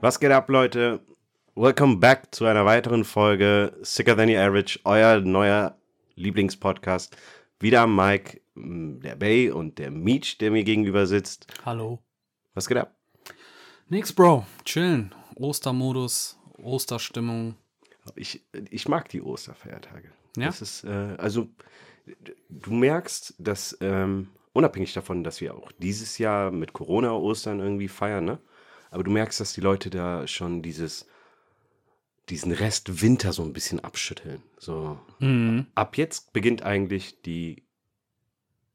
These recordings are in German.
Was geht ab, Leute? Welcome back zu einer weiteren Folge Sicker Than the Average, euer neuer Lieblingspodcast. Wieder am Mike, der Bay und der Meech, der mir gegenüber sitzt. Hallo. Was geht ab? Nix, Bro. Chillen. Ostermodus, Osterstimmung. Ich, ich mag die Osterfeiertage. Ja? Das ist, äh, also, du merkst, dass, ähm, unabhängig davon, dass wir auch dieses Jahr mit Corona Ostern irgendwie feiern, ne? Aber du merkst, dass die Leute da schon dieses, diesen Rest Winter so ein bisschen abschütteln. So, Mhm. ab jetzt beginnt eigentlich die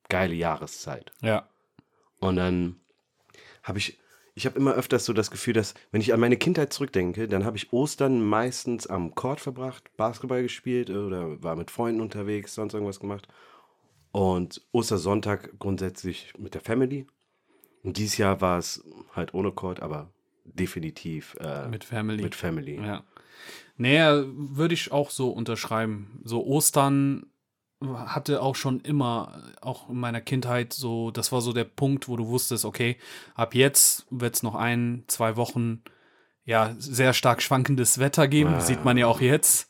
geile Jahreszeit. Ja. Und dann habe ich, ich habe immer öfters so das Gefühl, dass, wenn ich an meine Kindheit zurückdenke, dann habe ich Ostern meistens am Court verbracht, Basketball gespielt oder war mit Freunden unterwegs, sonst irgendwas gemacht. Und Ostersonntag grundsätzlich mit der Family. Und dieses Jahr war es halt ohne Court, aber definitiv äh, Mit Family. mit Family. Ja. Naja, würde ich auch so unterschreiben. So Ostern hatte auch schon immer, auch in meiner Kindheit, so, das war so der Punkt, wo du wusstest, okay, ab jetzt wird es noch ein, zwei Wochen, ja, sehr stark schwankendes Wetter geben. Ah. Sieht man ja auch jetzt.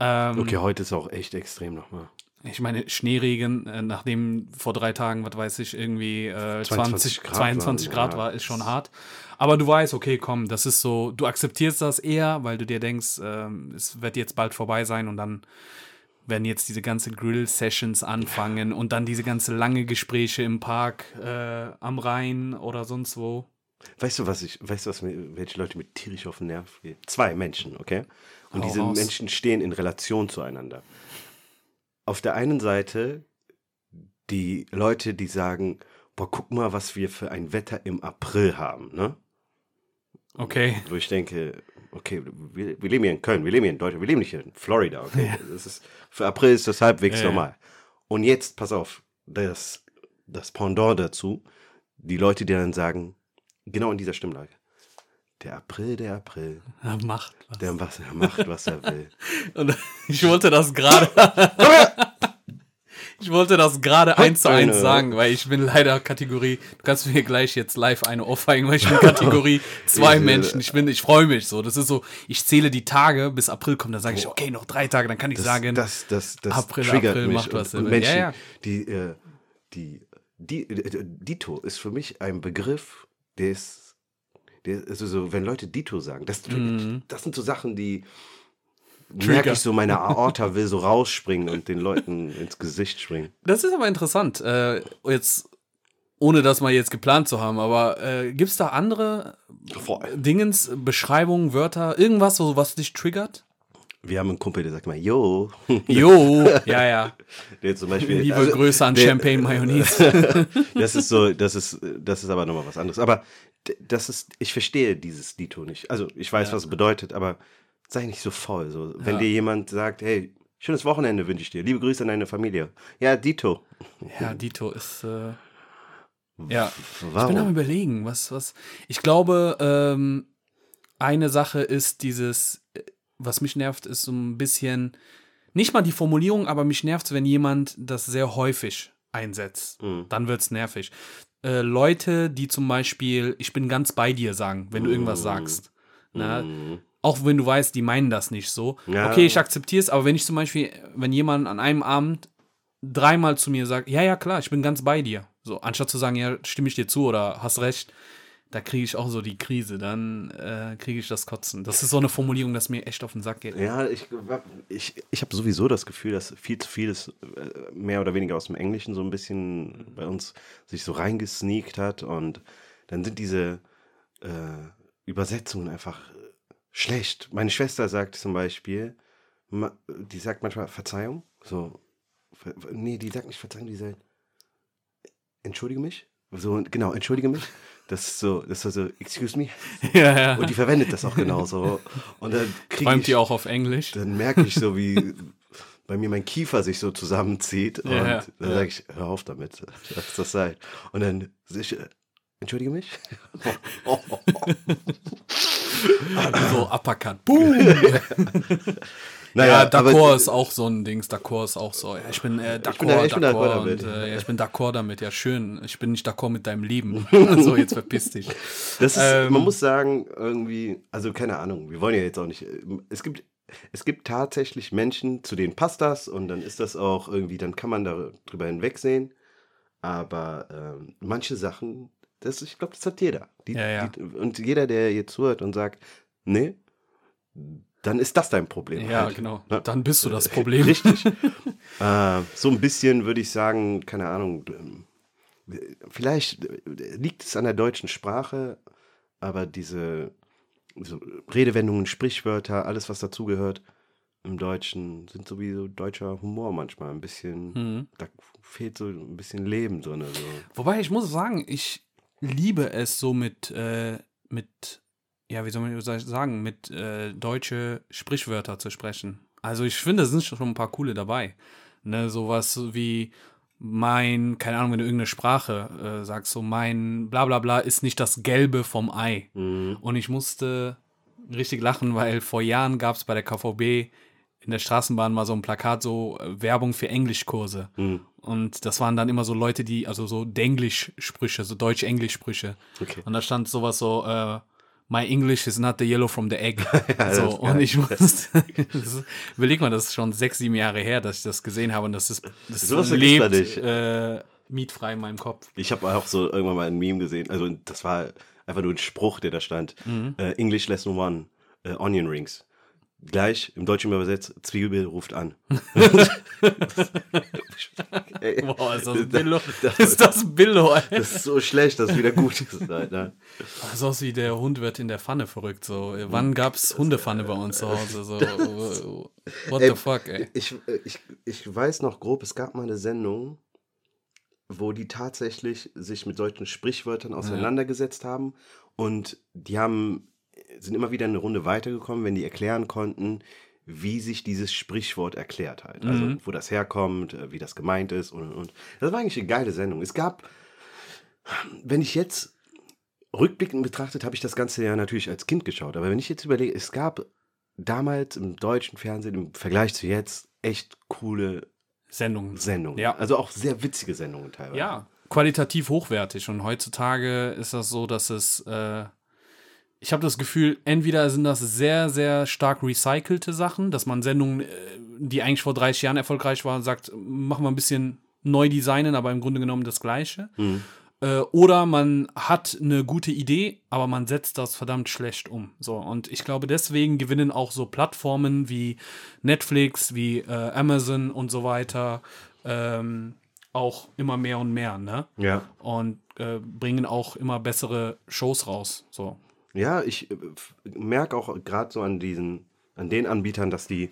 Ähm, Okay, heute ist auch echt extrem nochmal. Ich meine, Schneeregen, äh, nachdem vor drei Tagen, was weiß ich, irgendwie äh, 22 20, Grad 22 waren, Grad ja. war, ist schon hart. Aber du weißt, okay, komm, das ist so, du akzeptierst das eher, weil du dir denkst, ähm, es wird jetzt bald vorbei sein und dann werden jetzt diese ganze Grill-Sessions anfangen und dann diese ganze lange Gespräche im Park, äh, am Rhein oder sonst wo. Weißt du, was ich, weißt du, was mir, welche Leute mit tierisch auf den Nerv gehen? Zwei Menschen, okay? Und Hau diese raus. Menschen stehen in Relation zueinander. Auf der einen Seite die Leute, die sagen, boah, guck mal, was wir für ein Wetter im April haben, ne? Okay. Wo ich denke, okay, wir, wir leben hier in Köln, wir leben hier in Deutschland, wir leben nicht in Florida, okay? Das ist, für April ist das halbwegs Ja, ja. normal. Und jetzt, pass auf, das, das Pendant dazu, die Leute, die dann sagen, genau in dieser Stimmlage, der April, der April, Ja, macht was. der, was, er macht, was er will. Und ich wollte das gerade. Ich wollte das gerade eins zu eins sagen, weil ich bin leider Kategorie. Du kannst mir gleich jetzt live eine ohrfeigen, weil ich bin Kategorie zwei Menschen. Ich bin, ich freue mich so. Das ist so, ich zähle die Tage bis April kommt, dann sage ich, okay, noch drei Tage, dann kann ich Das, sagen, das, das, das April, April mich. macht was und. Menschen, Ja, ja. die, äh, die, die, äh, Dito ist für mich ein Begriff, der ist, der, also so, wenn Leute Dito sagen, das, Mhm. das sind so Sachen, die merke ich so, meine Aorta will so rausspringen und den Leuten ins Gesicht springen. das ist aber interessant. Äh, jetzt, ohne das mal jetzt geplant zu haben, aber äh, gibt es da andere Voll. Dingens, Beschreibungen, Wörter, irgendwas, so, was dich triggert? Wir haben einen Kumpel, der sagt mal, yo. Jo, ja, ja. Der zum Beispiel, Liebe also, Grüße an der- Champagne Mayonnaise. Das ist so, das ist, das ist aber nochmal was anderes. Aber das ist, ich verstehe dieses Dito nicht. Also ich weiß, was es bedeutet, aber sei nicht so voll. So, wenn Ja. dir jemand sagt, hey, schönes Wochenende wünsche ich dir, liebe Grüße an deine Familie. Ja, Dito. Ja, Dito ist. Äh, ja. Ich bin am Warum? überlegen, was, was. Ich glaube, ähm, eine Sache ist dieses, was mich nervt, ist so ein bisschen, nicht mal die Formulierung, aber mich nervt wenn jemand das sehr häufig einsetzt. Mhm. Dann wird's nervig. Äh, Leute, die zum Beispiel, ich bin ganz bei dir sagen, wenn du irgendwas sagst. Na, Mhm. Auch wenn du weißt, die meinen das nicht so. Ja. Okay, ich akzeptiere es, aber wenn ich zum Beispiel, wenn jemand an einem Abend dreimal zu mir sagt, ja, ja, klar, ich bin ganz bei dir. So, anstatt zu sagen, ja, stimme ich dir zu oder hast recht, da kriege ich auch so die Krise, dann äh, kriege ich das Kotzen. Das ist so eine Formulierung, das mir echt auf den Sack geht. Ja, ich, ich, ich habe sowieso das Gefühl, dass viel zu vieles äh, mehr oder weniger aus dem Englischen so ein bisschen bei uns sich so reingesneakt hat und dann sind diese äh, Übersetzungen einfach schlecht. Meine Schwester sagt zum Beispiel, die sagt manchmal Verzeihung, so, nee, die sagt nicht Verzeihung, die sagt, entschuldige mich, so, genau, entschuldige mich. Das ist so, das ist so, excuse me. ja, ja. Und die verwendet das auch genauso. Und dann kriege ich die auch auf Englisch? dann merke ich so, wie bei mir mein Kiefer sich so zusammenzieht. Und Ja, ja. dann sage ich, hör auf damit, lass das sein. Und dann ich, äh, entschuldige mich? so Uppercut. Boom! ja, aber- d'accord ist auch so ein Dings. D'accord ist auch so. Ja, ich bin äh, Ich bin d'accord, da- ich bin d'accord d'accord. damit. Und, äh, ja, ich bin d'accord damit. Ja, schön. Ich bin nicht d'accord mit deinem Leben. so, jetzt verpiss dich. Das ist, Ähm, man muss sagen, irgendwie, also keine Ahnung, wir wollen ja jetzt auch nicht. Es gibt, es gibt tatsächlich Menschen, zu denen passt das und dann ist das auch irgendwie, dann kann man darüber hinwegsehen. Aber ähm, manche Sachen, das, ich glaube, das hat jeder. Die, Ja, ja. Die, und jeder, der jetzt zuhört und sagt, nee, dann ist das dein Problem. Ja, halt. genau. Ne? Dann bist du das Problem. Richtig. äh, so ein bisschen würde ich sagen, keine Ahnung, vielleicht liegt es an der deutschen Sprache, aber diese so Redewendungen, Sprichwörter, alles, was dazugehört im Deutschen, sind sowieso deutscher Humor manchmal ein bisschen, Mhm. da fehlt so ein bisschen Leben drin. So. Wobei ich muss sagen, ich liebe es so mit, äh, mit, ja, wie soll man sagen, mit äh, deutsche Sprichwörter zu sprechen. Also ich finde, es sind schon ein paar coole dabei. Ne, sowas wie mein, keine Ahnung, wenn du irgendeine Sprache äh, sagst, so mein bla bla bla ist nicht das Gelbe vom Ei. Mhm. Und ich musste richtig lachen, weil vor Jahren gab es bei der KVB in der Straßenbahn mal so ein Plakat, so äh, Werbung für Englischkurse. Mhm. Und das waren dann immer so Leute, die, also so Denglisch-Sprüche, so Deutsch-Englisch-Sprüche. Okay. Und da stand sowas so, äh, My English is not the yellow from the egg. so, ist und ich musste, ist, überleg mal, das ist schon sechs, sieben Jahre her, dass ich das gesehen habe und das ist, das man lebt nicht. äh, mietfrei in meinem Kopf. Ich habe auch so irgendwann mal ein Meme gesehen, also das war einfach nur ein Spruch, der da stand. Mhm. Äh, English Lesson One, äh, Onion Rings. Gleich im Deutschen übersetzt, Zwiebel ruft an. Ey, Boah, ist das da- Billo? da- Ist das Billo, Alter? Das ist so schlecht, dass es wieder gut ist. Alter. Das ist auch wie der Hund wird in der Pfanne verrückt. So, wann gab's Hundepfanne bei uns zu Hause? So, what Ey, the fuck, ey? Ich, ich, ich weiß noch grob, es gab mal eine Sendung, wo die tatsächlich sich mit solchen Sprichwörtern auseinandergesetzt haben und die haben, sind immer wieder eine Runde weitergekommen, wenn die erklären konnten, wie sich dieses Sprichwort erklärt halt. Also Mhm. wo das herkommt, äh, wie das gemeint ist und und. Das war eigentlich eine geile Sendung. Es gab, wenn ich jetzt rückblickend betrachtet, habe ich das Ganze ja natürlich als Kind geschaut. Aber wenn ich jetzt überlege, es gab damals im deutschen Fernsehen im Vergleich zu jetzt echt coole Sendung. Sendungen. Ja. Also auch sehr witzige Sendungen teilweise. Ja, qualitativ hochwertig. Und heutzutage ist das so, dass es, äh, ich habe das Gefühl, entweder sind das sehr, sehr stark recycelte Sachen, dass man Sendungen, äh, die eigentlich vor 30 Jahren erfolgreich waren, sagt, machen wir ein bisschen neu designen, aber im Grunde genommen das Gleiche. Mhm. Äh, oder man hat eine gute Idee, aber man setzt das verdammt schlecht um. So, und ich glaube, deswegen gewinnen auch so Plattformen wie Netflix, wie äh, Amazon und so weiter ähm, auch immer mehr und mehr, ne? Ja. Und äh, bringen auch immer bessere Shows raus. So. Ja, ich äh, merke auch gerade so an diesen, an den Anbietern, dass die,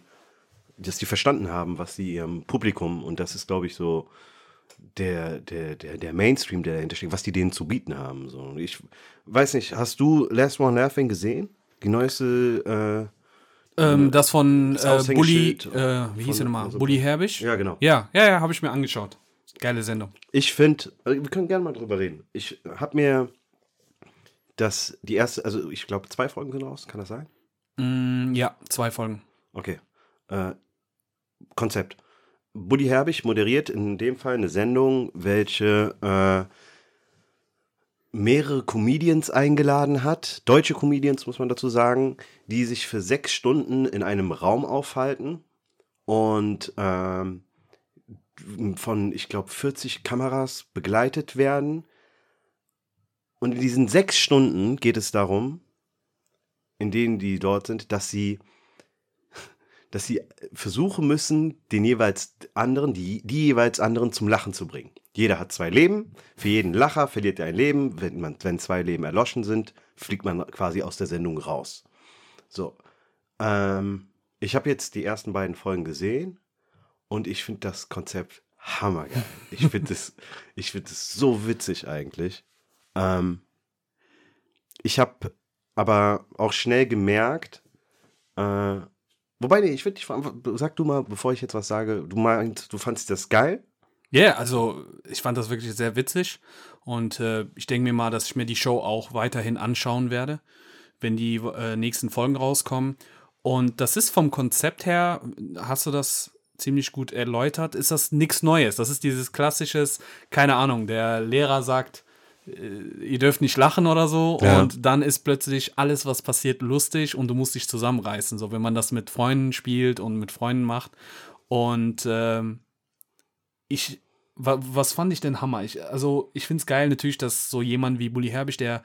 dass die verstanden haben, was sie ihrem Publikum, und das ist, glaube ich, so der, der, der, der Mainstream, der dahinter steckt, was die denen zu bieten haben. So. Ich weiß nicht, hast du Last One Laughing gesehen? Die neueste, Ähm, das von Das äh, Bully, äh, wie hieß er nochmal? also- Bully Herbig? äh, ja genau. Ja, ja, ja, habe ich mir angeschaut. Geile Sendung. Ich finde, wir können gerne mal drüber reden. Ich habe mir das, die erste, also ich glaube, zwei Folgen sind raus, kann das sein? Mm, ja, zwei Folgen. Okay. Äh, Konzept. Buddy Herbig moderiert in dem Fall eine Sendung, welche äh, mehrere Comedians eingeladen hat, deutsche Comedians muss man dazu sagen, die sich für sechs Stunden in einem Raum aufhalten und ähm, von, ich glaube, 40 Kameras begleitet werden. Und in diesen sechs Stunden geht es darum, in denen die dort sind, dass sie dass sie versuchen müssen, den jeweils anderen, die, die jeweils anderen zum Lachen zu bringen. Jeder hat zwei Leben. Für jeden Lacher verliert er ein Leben. Wenn, man, wenn zwei Leben erloschen sind, fliegt man quasi aus der Sendung raus. So. Ähm, ich habe jetzt die ersten beiden Folgen gesehen und ich finde das Konzept hammergeil. Ich finde finde das so witzig eigentlich. Ähm, ich habe aber auch schnell gemerkt, äh, wobei, nee, ich würde dich fragen, sag du mal, bevor ich jetzt was sage, du meinst, du fandest das geil? Ja, yeah, also ich fand das wirklich sehr witzig und äh, ich denke mir mal, dass ich mir die Show auch weiterhin anschauen werde, wenn die äh, nächsten Folgen rauskommen. Und das ist vom Konzept her, hast du das ziemlich gut erläutert, ist das nichts Neues. Das ist dieses klassisches, keine Ahnung, der Lehrer sagt, ihr dürft nicht lachen oder so Ja. und dann ist plötzlich alles, was passiert, lustig und du musst dich zusammenreißen, so wenn man das mit Freunden spielt und mit Freunden macht. Und ähm, ich, wa, was fand ich denn Hammer? Ich, also ich finde es geil natürlich, dass so jemand wie Bully Herbig, der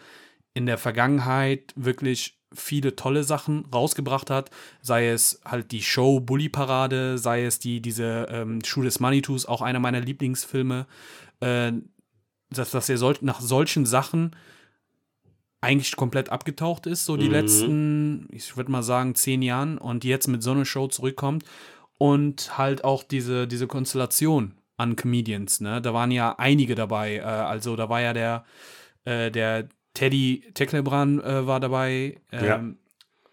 in der Vergangenheit wirklich viele tolle Sachen rausgebracht hat, sei es halt die Show Bully Parade, sei es die diese ähm, Schuh des Manitus, auch einer meiner Lieblingsfilme, äh, dass, dass er sol nach solchen Sachen eigentlich komplett abgetaucht ist, so die Mhm. letzten, ich würde mal sagen, zehn Jahren und jetzt mit so einer Show zurückkommt und halt auch diese, diese Konstellation an Comedians, ne? Da waren ja einige dabei, äh, also da war ja der, äh, der Teddy Tecklebrand äh, war dabei, ähm.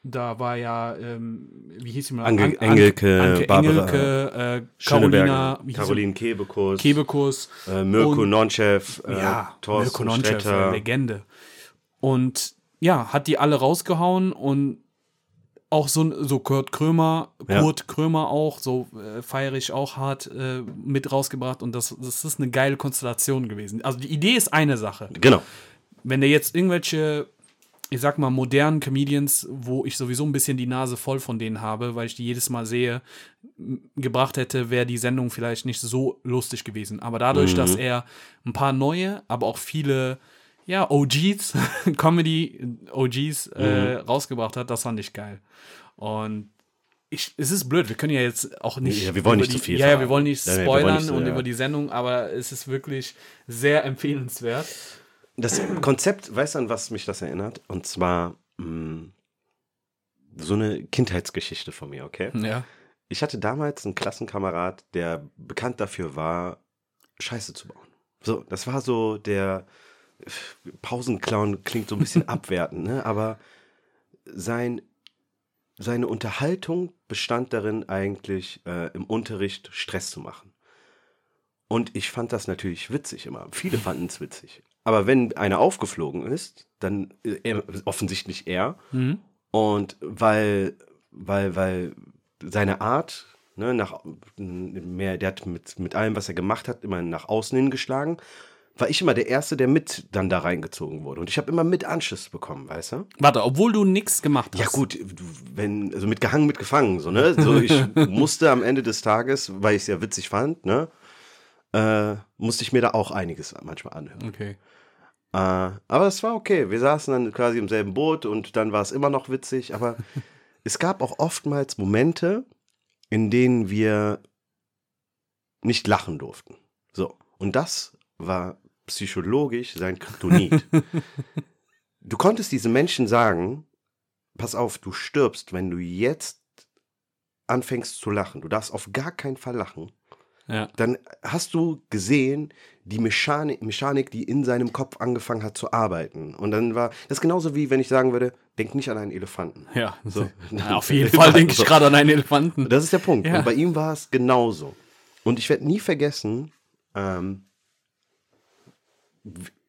Da war ja, ähm, wie hieß sie mal? Ange- An- Engelke, Anke Barbara, Engelke, äh, Carolina? Caroline Kebekus, Kebekus, äh, Mirko und- Nonchev, äh, ja, Thorsten Mirko Nonchev, äh, Legende. Und ja, hat die alle rausgehauen und auch so, so Kurt Krömer, Ja. Kurt Krömer auch, so äh, feiere ich auch hart äh, mit rausgebracht und das, das ist eine geile Konstellation gewesen. Also die Idee ist eine Sache. Genau. Wenn der jetzt irgendwelche, ich sag mal, modernen Comedians, wo ich sowieso ein bisschen die Nase voll von denen habe, weil ich die jedes Mal sehe, gebracht hätte, wäre die Sendung vielleicht nicht so lustig gewesen. Aber dadurch, dass er ein paar neue, aber auch viele, ja, OGs, Comedy-OGs äh, rausgebracht hat, das fand ich geil. Und ich, es ist blöd, wir können ja jetzt auch nicht. Ja, wir wollen nicht die, zu viel Ja, ja, wir wollen nicht Ja, nee, wir wollen spoilern nicht so, und ja. über die Sendung, aber es ist wirklich sehr empfehlenswert. Das Konzept, weißt du, an was mich das erinnert? Und zwar mh, so eine Kindheitsgeschichte von mir, okay? Ja. Ich hatte damals einen Klassenkamerad, der bekannt dafür war, Scheiße zu bauen. So, das war so der Pausenclown, klingt so ein bisschen abwertend, ne? aber sein, seine Unterhaltung bestand darin, eigentlich äh, im Unterricht Stress zu machen. Und ich fand das natürlich witzig immer. Viele fanden es witzig. Aber wenn einer aufgeflogen ist, dann äh, er, offensichtlich er. Mhm. Und weil, weil, weil seine Art, ne, nach mehr, der hat mit, mit allem, was er gemacht hat, immer nach außen hingeschlagen, war ich immer der Erste, der mit dann da reingezogen wurde. Und ich habe immer mit Anschiss bekommen, weißt du? Warte, obwohl du nichts gemacht hast. Ja gut, wenn, also mit gehangen, mit gefangen, so, ne? So, ich musste am Ende des Tages, weil ich es ja witzig fand, ne? Äh, musste ich mir da auch einiges manchmal anhören. Okay. Äh, aber es war okay. Wir saßen dann quasi im selben Boot und dann war es immer noch witzig. Aber es gab auch oftmals Momente, in denen wir nicht lachen durften. So. Und das war psychologisch sein Kryptonit. du konntest diesen Menschen sagen, pass auf, du stirbst, wenn du jetzt anfängst zu lachen. Du darfst auf gar keinen Fall lachen Ja. dann hast du gesehen, die Mechanik, Mechanik, die in seinem Kopf angefangen hat zu arbeiten. Und dann war das genauso wie wenn ich sagen würde, denk nicht an einen Elefanten. Ja. So. ja auf jeden Fall denke ich gerade an einen Elefanten. Das ist der Punkt. Ja. Und bei ihm war es genauso. Und ich werde nie vergessen, ähm,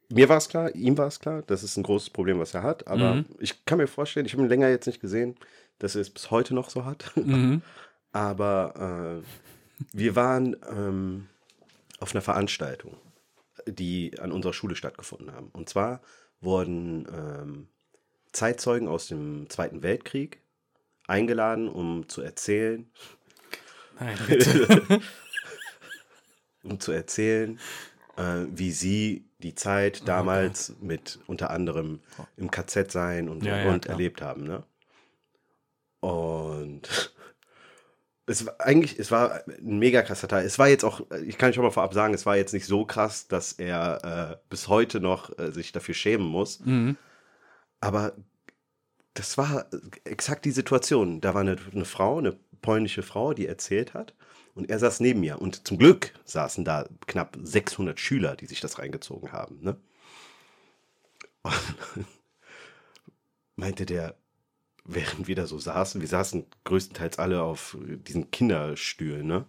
mir war es klar, ihm war es klar, das ist ein großes Problem, was er hat. Aber Mhm. ich kann mir vorstellen, ich habe ihn länger jetzt nicht gesehen, dass er es bis heute noch so hat. Mhm. Aber äh, wir waren ähm, auf einer Veranstaltung, die an unserer Schule stattgefunden haben. Und zwar wurden ähm, Zeitzeugen aus dem Zweiten Weltkrieg eingeladen, um zu erzählen, Nein, um zu erzählen, äh, wie sie die Zeit damals mit unter anderem im KZ sein und, Ja, ja, und erlebt haben. Ne? Und es war eigentlich, es war ein mega krasser Teil. Es war jetzt auch, ich kann schon mal vorab sagen, es war jetzt nicht so krass, dass er äh, bis heute noch äh, sich dafür schämen muss. mhm. Aber das war exakt die Situation. Da war eine, eine Frau, eine polnische Frau, die erzählt hat. Und er saß neben mir. Und zum Glück saßen da knapp 600 Schüler, die sich das reingezogen haben. Ne? Meinte der, während wir da so saßen, wir saßen größtenteils alle auf diesen Kinderstühlen, ne?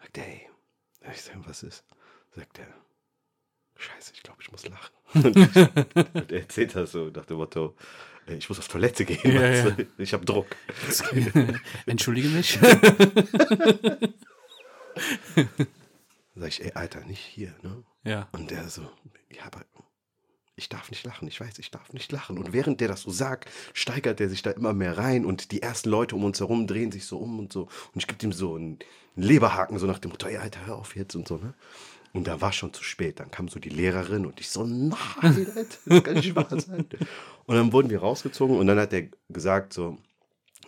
Sagt er, ey, ich sag, was ist? Sagt er, scheiße, ich glaube, ich muss lachen. Und, er erzählt das so nach dem Motto, ich muss auf Toilette gehen, Ja, ja. ich habe Druck. Entschuldige mich. Sag ich, ey, Alter, nicht hier, ne? ja. Und der so, ja, aber ich darf nicht lachen, ich weiß, ich darf nicht lachen. Und während der das so sagt, steigert er sich da immer mehr rein und die ersten Leute um uns herum drehen sich so um und so. Und ich gebe ihm so einen Leberhaken, so nach dem Motto, ey, Alter, hör auf jetzt und so, ne? Und da war schon zu spät. Dann kam so die Lehrerin und ich so, nein, das kann nicht wahr sein. Und dann wurden wir rausgezogen und dann hat er gesagt, so,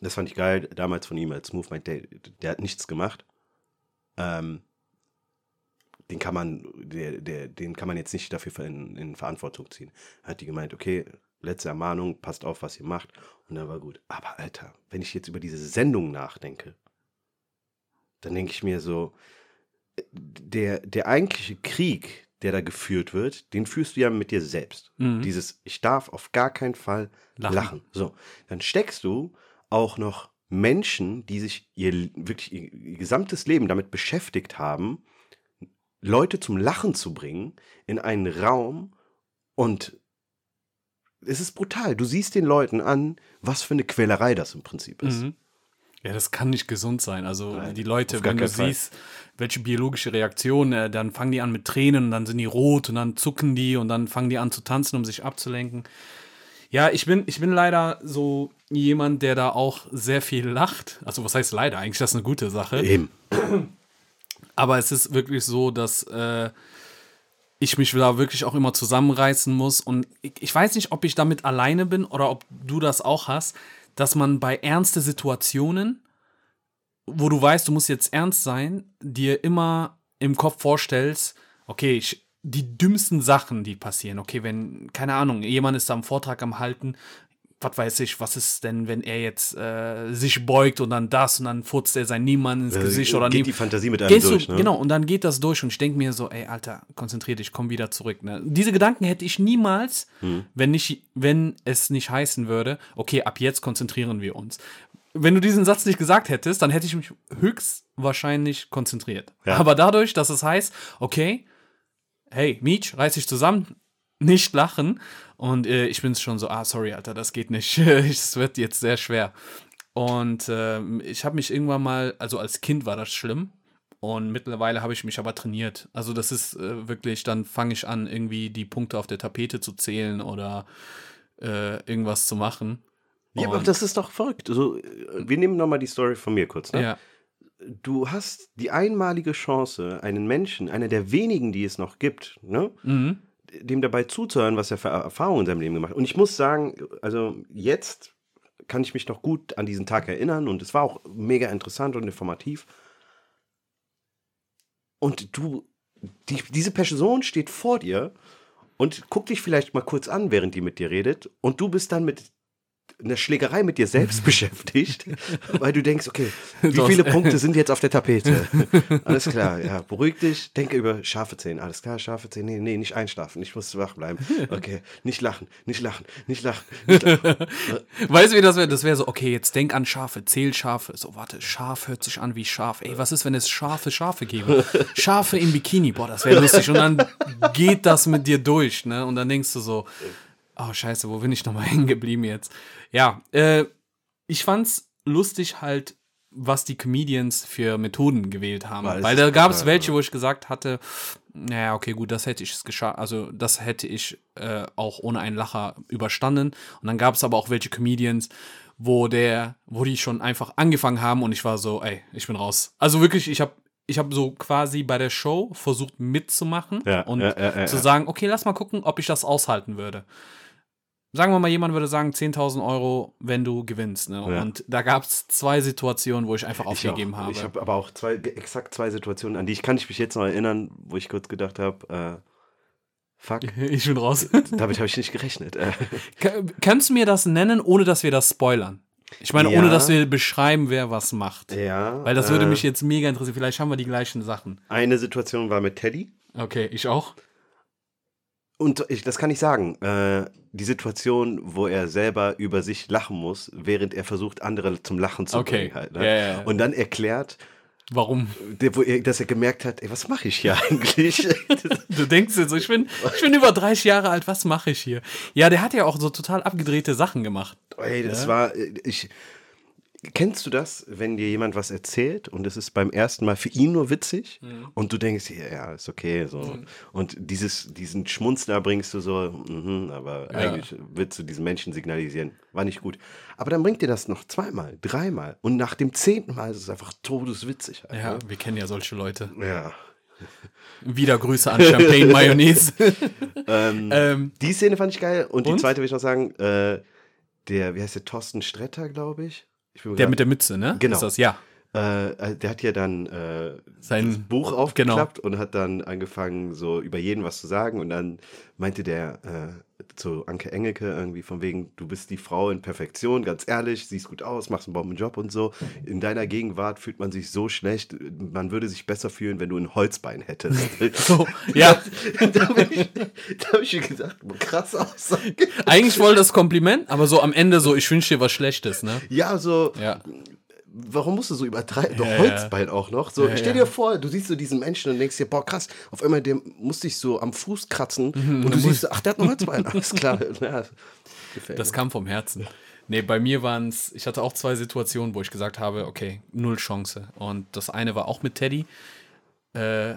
das fand ich geil, damals von ihm als Movement, der, der hat nichts gemacht. Ähm, den kann man, der, der, den kann man jetzt nicht dafür in, in Verantwortung ziehen. Hat die gemeint, okay, letzte Ermahnung, passt auf, was ihr macht. Und dann war gut. Aber Alter, wenn ich jetzt über diese Sendung nachdenke, dann denke ich mir so, der, der eigentliche Krieg, der da geführt wird, den führst du ja mit dir selbst. Mhm. Dieses, ich darf auf gar keinen Fall Lachen. lachen. So, dann steckst du auch noch Menschen, die sich ihr wirklich ihr, ihr gesamtes Leben damit beschäftigt haben, Leute zum Lachen zu bringen in einen Raum und es ist brutal. Du siehst den Leuten an, was für eine Quälerei das im Prinzip ist. Mhm. Ja, das kann nicht gesund sein. Also Nein, die Leute, wenn du Fall. siehst, welche biologische Reaktion, äh, dann fangen die an mit Tränen und dann sind die rot und dann zucken die und dann fangen die an zu tanzen, um sich abzulenken. Ja, ich bin, ich bin leider so jemand, der da auch sehr viel lacht. Also was heißt leider? Eigentlich ist das eine gute Sache. Eben. Aber es ist wirklich so, dass äh, ich mich da wirklich auch immer zusammenreißen muss. Und ich, ich weiß nicht, ob ich damit alleine bin oder ob du das auch hast, dass man bei ernste Situationen, wo du weißt, du musst jetzt ernst sein, dir immer im Kopf vorstellst, okay, ich, die dümmsten Sachen, die passieren. Okay, wenn, keine Ahnung, jemand ist da am Vortrag am Halten, was weiß ich, was ist denn, wenn er jetzt äh, sich beugt und dann das und dann furzt er sein Niemand ins Gesicht oder geht die Fantasie mit einem durch, du, ne? Genau, und dann geht das durch und ich denke mir so, ey, Alter, konzentrier dich, komm wieder zurück. Ne? Diese Gedanken hätte ich niemals, Hm. wenn, nicht, wenn es nicht heißen würde, okay, ab jetzt konzentrieren wir uns. Wenn du diesen Satz nicht gesagt hättest, dann hätte ich mich höchstwahrscheinlich konzentriert. Ja. Aber dadurch, dass es heißt, okay, hey, Meech, reiß dich zusammen, nicht lachen. Und äh, ich bin schon so, ah, sorry, Alter, das geht nicht. Es wird jetzt sehr schwer. Und ähm, ich habe mich irgendwann mal, also als Kind war das schlimm. Und mittlerweile habe ich mich aber trainiert. Also das ist äh, wirklich, dann fange ich an, irgendwie die Punkte auf der Tapete zu zählen oder äh, irgendwas zu machen. Ja, aber das ist doch verrückt. Also, äh, wir nehmen nochmal die Story von mir kurz. Ne? Ja, Du hast die einmalige Chance, einen Menschen, einer der wenigen, die es noch gibt, ne? mhm. Dem dabei zuzuhören, was er für Erfahrungen in seinem Leben gemacht hat. Und ich muss sagen, also jetzt kann ich mich noch gut an diesen Tag erinnern und es war auch mega interessant und informativ. Und du, die, diese Person steht vor dir und guckt dich vielleicht mal kurz an, während die mit dir redet und du bist dann mit einer Schlägerei mit dir selbst beschäftigt, weil du denkst, okay, wie viele Punkte sind jetzt auf der Tapete? Alles klar, ja, beruhig dich, denke über scharfe Zähne. Alles klar, scharfe Zähne, nee, nee, nicht einschlafen, ich muss wach bleiben. Okay, nicht lachen, nicht lachen, nicht lachen. Nicht lachen. Weißt du, wie das wäre? Das wäre so, okay, jetzt denk an Schafe, zähl Schafe. So, warte, Schaf hört sich an wie Schaf. Ey, was ist, wenn es scharfe Schafe gäbe? Schafe im Bikini, boah, das wäre lustig. Und dann geht das mit dir durch, ne? Und dann denkst du so, oh, scheiße, wo bin ich nochmal hängen geblieben jetzt? Ja, äh, ich fand's lustig halt, was die Comedians für Methoden gewählt haben. Weil es Weil da gab es welche, wo ich gesagt hatte, naja, okay, gut, das hätte ich es geschafft, also das hätte ich äh, auch ohne einen Lacher überstanden. Und dann gab es aber auch welche Comedians, wo der, wo die schon einfach angefangen haben und ich war so, ey, ich bin raus. Also wirklich, ich habe ich habe so quasi bei der Show versucht mitzumachen Ja, und ja, ja, zu sagen, okay, lass mal gucken, ob ich das aushalten würde. Sagen wir mal, jemand würde sagen 10.000 Euro, wenn du gewinnst. Ne? Ja. Und da gab es zwei Situationen, wo ich einfach Ich, aufgegeben habe. ich habe aber auch zwei, exakt zwei Situationen, an die ich kann ich mich jetzt noch erinnern, wo ich kurz gedacht habe, äh, fuck, ich bin raus. damit habe ich nicht gerechnet. Äh, Ka- Kannst du mir das nennen, ohne dass wir das spoilern? Ich meine, Ja. ohne dass wir beschreiben, wer was macht. ja. Weil das würde äh, mich jetzt mega interessieren. Vielleicht haben wir die gleichen Sachen. Eine Situation war mit Teddy. Okay, ich auch. Und ich, das kann ich sagen. Äh, die Situation, wo er selber über sich lachen muss, während er versucht, andere zum Lachen zu Okay. bringen. Halt, ne? Ja, ja, ja. Und dann erklärt, Warum? Der, wo er, dass er gemerkt hat, ey, was mache ich hier eigentlich? Du denkst jetzt so, ich bin, ich bin über 30 Jahre alt, was mache ich hier? Ja, der hat ja auch so total abgedrehte Sachen gemacht. ey, das war, äh, ich, kennst du das, wenn dir jemand was erzählt und es ist beim ersten Mal für ihn nur witzig und du denkst, ja, ja, ist okay, so. Und dieses, diesen Schmunzler bringst du so, mhm, aber eigentlich willst du diesen Menschen signalisieren, war nicht gut. Aber dann bringt dir das noch zweimal, dreimal und nach dem zehnten Mal ist es einfach todeswitzig. Alter. Ja, wir kennen ja solche Leute. ja. Wieder Grüße an Champagne Mayonnaise. ähm, Die Szene fand ich geil und, die Und? zweite will ich noch sagen, äh, der, wie heißt der, Thorsten Stretter, glaube ich. Der grad- mit der Mütze, ne? Genau. Ist das? Ja. Äh, der hat ja dann äh, Sein- das Buch aufgeklappt und hat dann angefangen, so über jeden was zu sagen. Und dann meinte der äh, zu Anke Engelke irgendwie von wegen, du bist die Frau in Perfektion, ganz ehrlich, siehst gut aus, machst einen Bombenjob und so. In deiner Gegenwart fühlt man sich so schlecht, man würde sich besser fühlen, wenn du ein Holzbein hättest. So, ja. da habe ich, da hab ich mir gedacht, krass Aussage. Eigentlich voll das Kompliment, aber so am Ende so, ich wünsche dir was Schlechtes, ne? Ja, so, Ja. Warum musst du so übertreiben? Doch Ja, Holzbein auch noch. So, Ja, stell ja. dir vor, du siehst so diesen Menschen und denkst dir, boah, krass, auf einmal der muss dich so am Fuß kratzen Mhm, und du siehst, ach, der hat ein Holzbein, alles klar. Ja, gefällt Das mir. kam vom Herzen. Nee, bei mir waren es, ich hatte auch zwei Situationen, wo ich gesagt habe, okay, null Chance. Und das eine war auch mit Teddy. Äh,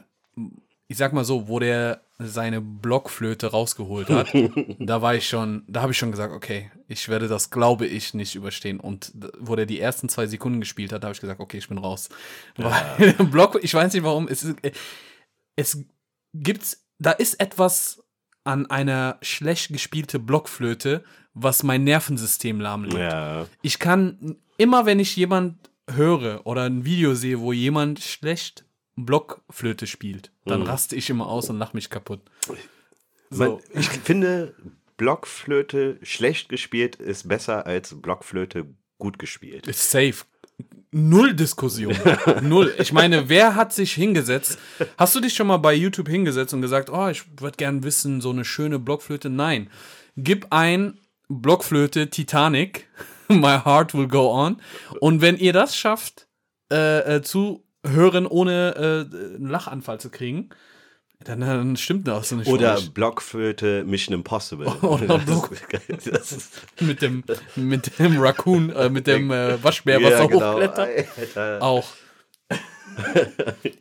ich sag mal so, wo der seine Blockflöte rausgeholt hat, da war ich schon, da habe ich schon gesagt, okay, ich werde das, glaube ich, nicht überstehen. Und wo der die ersten zwei Sekunden gespielt hat, da habe ich gesagt, okay, ich bin raus. Weil Block, ich weiß nicht warum, es, äh, es gibt, da ist etwas an einer schlecht gespielte Blockflöte, was mein Nervensystem lahmlegt. Ja, Ich kann immer, wenn ich jemand höre oder ein Video sehe, wo jemand schlecht Blockflöte spielt, dann raste ich immer aus und lach mich kaputt. So. ich finde, Blockflöte schlecht gespielt ist besser als Blockflöte gut gespielt. Ist safe. Null Diskussion. Null. Ich meine, wer hat sich hingesetzt? Hast du dich schon mal bei YouTube hingesetzt und gesagt, oh, ich würde gern wissen, so eine schöne Blockflöte? Nein. Gib ein Blockflöte Titanic. My heart will go on. Und wenn ihr das schafft, äh, äh, zu hören, ohne äh, einen Lachanfall zu kriegen, dann, dann stimmt das nicht. Oder. Blockflöte Mission Impossible. Oder Block-. Das ist, mit dem, mit dem Raccoon, äh, mit dem äh, Waschbär, was ja, genau. hochklettert. Auch.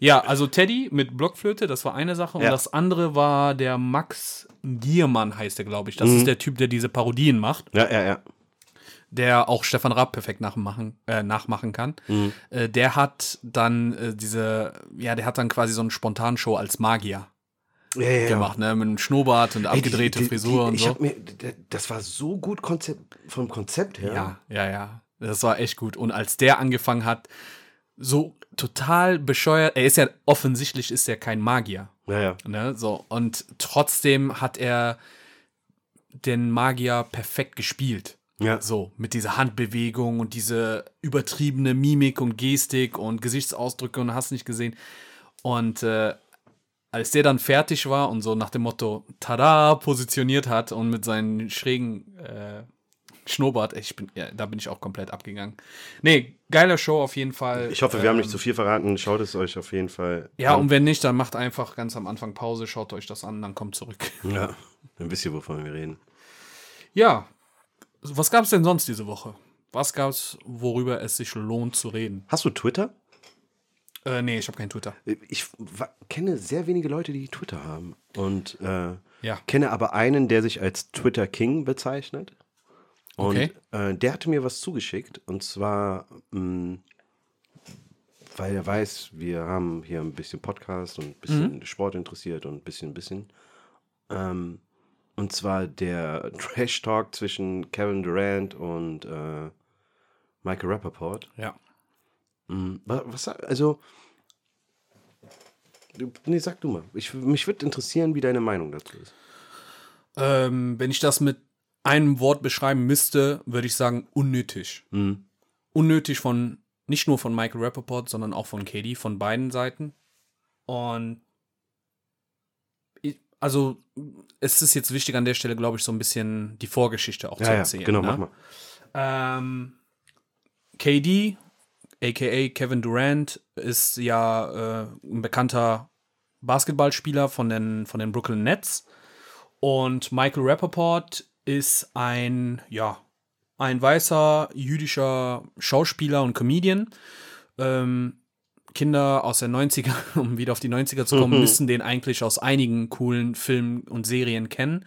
ja, also Teddy mit Blockflöte, das war eine Sache. Und Ja. das andere war der Max Giermann, heißt er, glaube ich. Das Mhm. ist der Typ, der diese Parodien macht, Ja, ja, ja. Der auch Stefan Raab perfekt nachmachen, äh, nachmachen kann. Mhm. Äh, der hat dann äh, diese, ja, der hat dann quasi so eine Spontanshow als Magier ja, ja, gemacht, ne? Mit einem Schnurrbart und Ey, die- abgedrehte die- Frisur die, und ich so. Hab mir, das war so gut Konzept, vom Konzept her. Ja, ja, ja. Das war echt gut. Und als der angefangen hat, so total bescheuert, er ist ja offensichtlich ist er kein Magier. ja, ja. Ne? So, und trotzdem hat er den Magier perfekt gespielt. Ja. So, mit dieser Handbewegung und diese übertriebene Mimik und Gestik und Gesichtsausdrücke und hast nicht gesehen. Und äh, als der dann fertig war und so nach dem Motto Tada positioniert hat und mit seinen schrägen äh, Schnurrbart, ich bin, ja, da bin ich auch komplett abgegangen. Nee, geiler Show auf jeden Fall. Ich hoffe, wir haben nicht Ähm, zu viel verraten. Schaut es euch auf jeden Fall Ja, an. und wenn nicht, dann macht einfach ganz am Anfang Pause, schaut euch das an, dann kommt zurück. Ja, dann wisst ihr, wovon wir reden. Ja, was gab es denn sonst diese Woche? Was gab es, worüber es sich lohnt zu reden? Hast du Twitter? Äh, nee, ich habe kein Twitter. Ich kenne sehr wenige Leute, die Twitter haben. Und äh, Ja. kenne aber einen, der sich als Twitter King bezeichnet. Und Okay. äh, der hatte mir was zugeschickt. Und zwar, mh, weil er weiß, wir haben hier ein bisschen Podcast und ein bisschen Sport interessiert und ein bisschen, ein bisschen. Ähm, und zwar der Trash Talk zwischen Kevin Durant und äh, Michael Rappaport. Ja. Wa- Was, also, du- nee, sag du mal. Ich, mich würde interessieren, wie deine Meinung dazu ist. Ähm, wenn ich das mit einem Wort beschreiben müsste, würde ich sagen unnötig. Mhm. Unnötig von, nicht nur von Michael Rappaport, sondern auch von Katie, von beiden Seiten. Und also, es ist jetzt wichtig an der Stelle, glaube ich, so ein bisschen die Vorgeschichte auch zu Ja, ja, erzählen. genau, ne? mach mal. Ähm, KD aka Kevin Durant, ist ja äh, ein bekannter Basketballspieler von den, von den Brooklyn Nets. Und Michael Rappaport ist ein, ja, ein weißer jüdischer Schauspieler und Comedian. Ähm, Kinder aus den 90er, um wieder auf die 90er zu kommen, müssen den eigentlich aus einigen coolen Filmen und Serien kennen.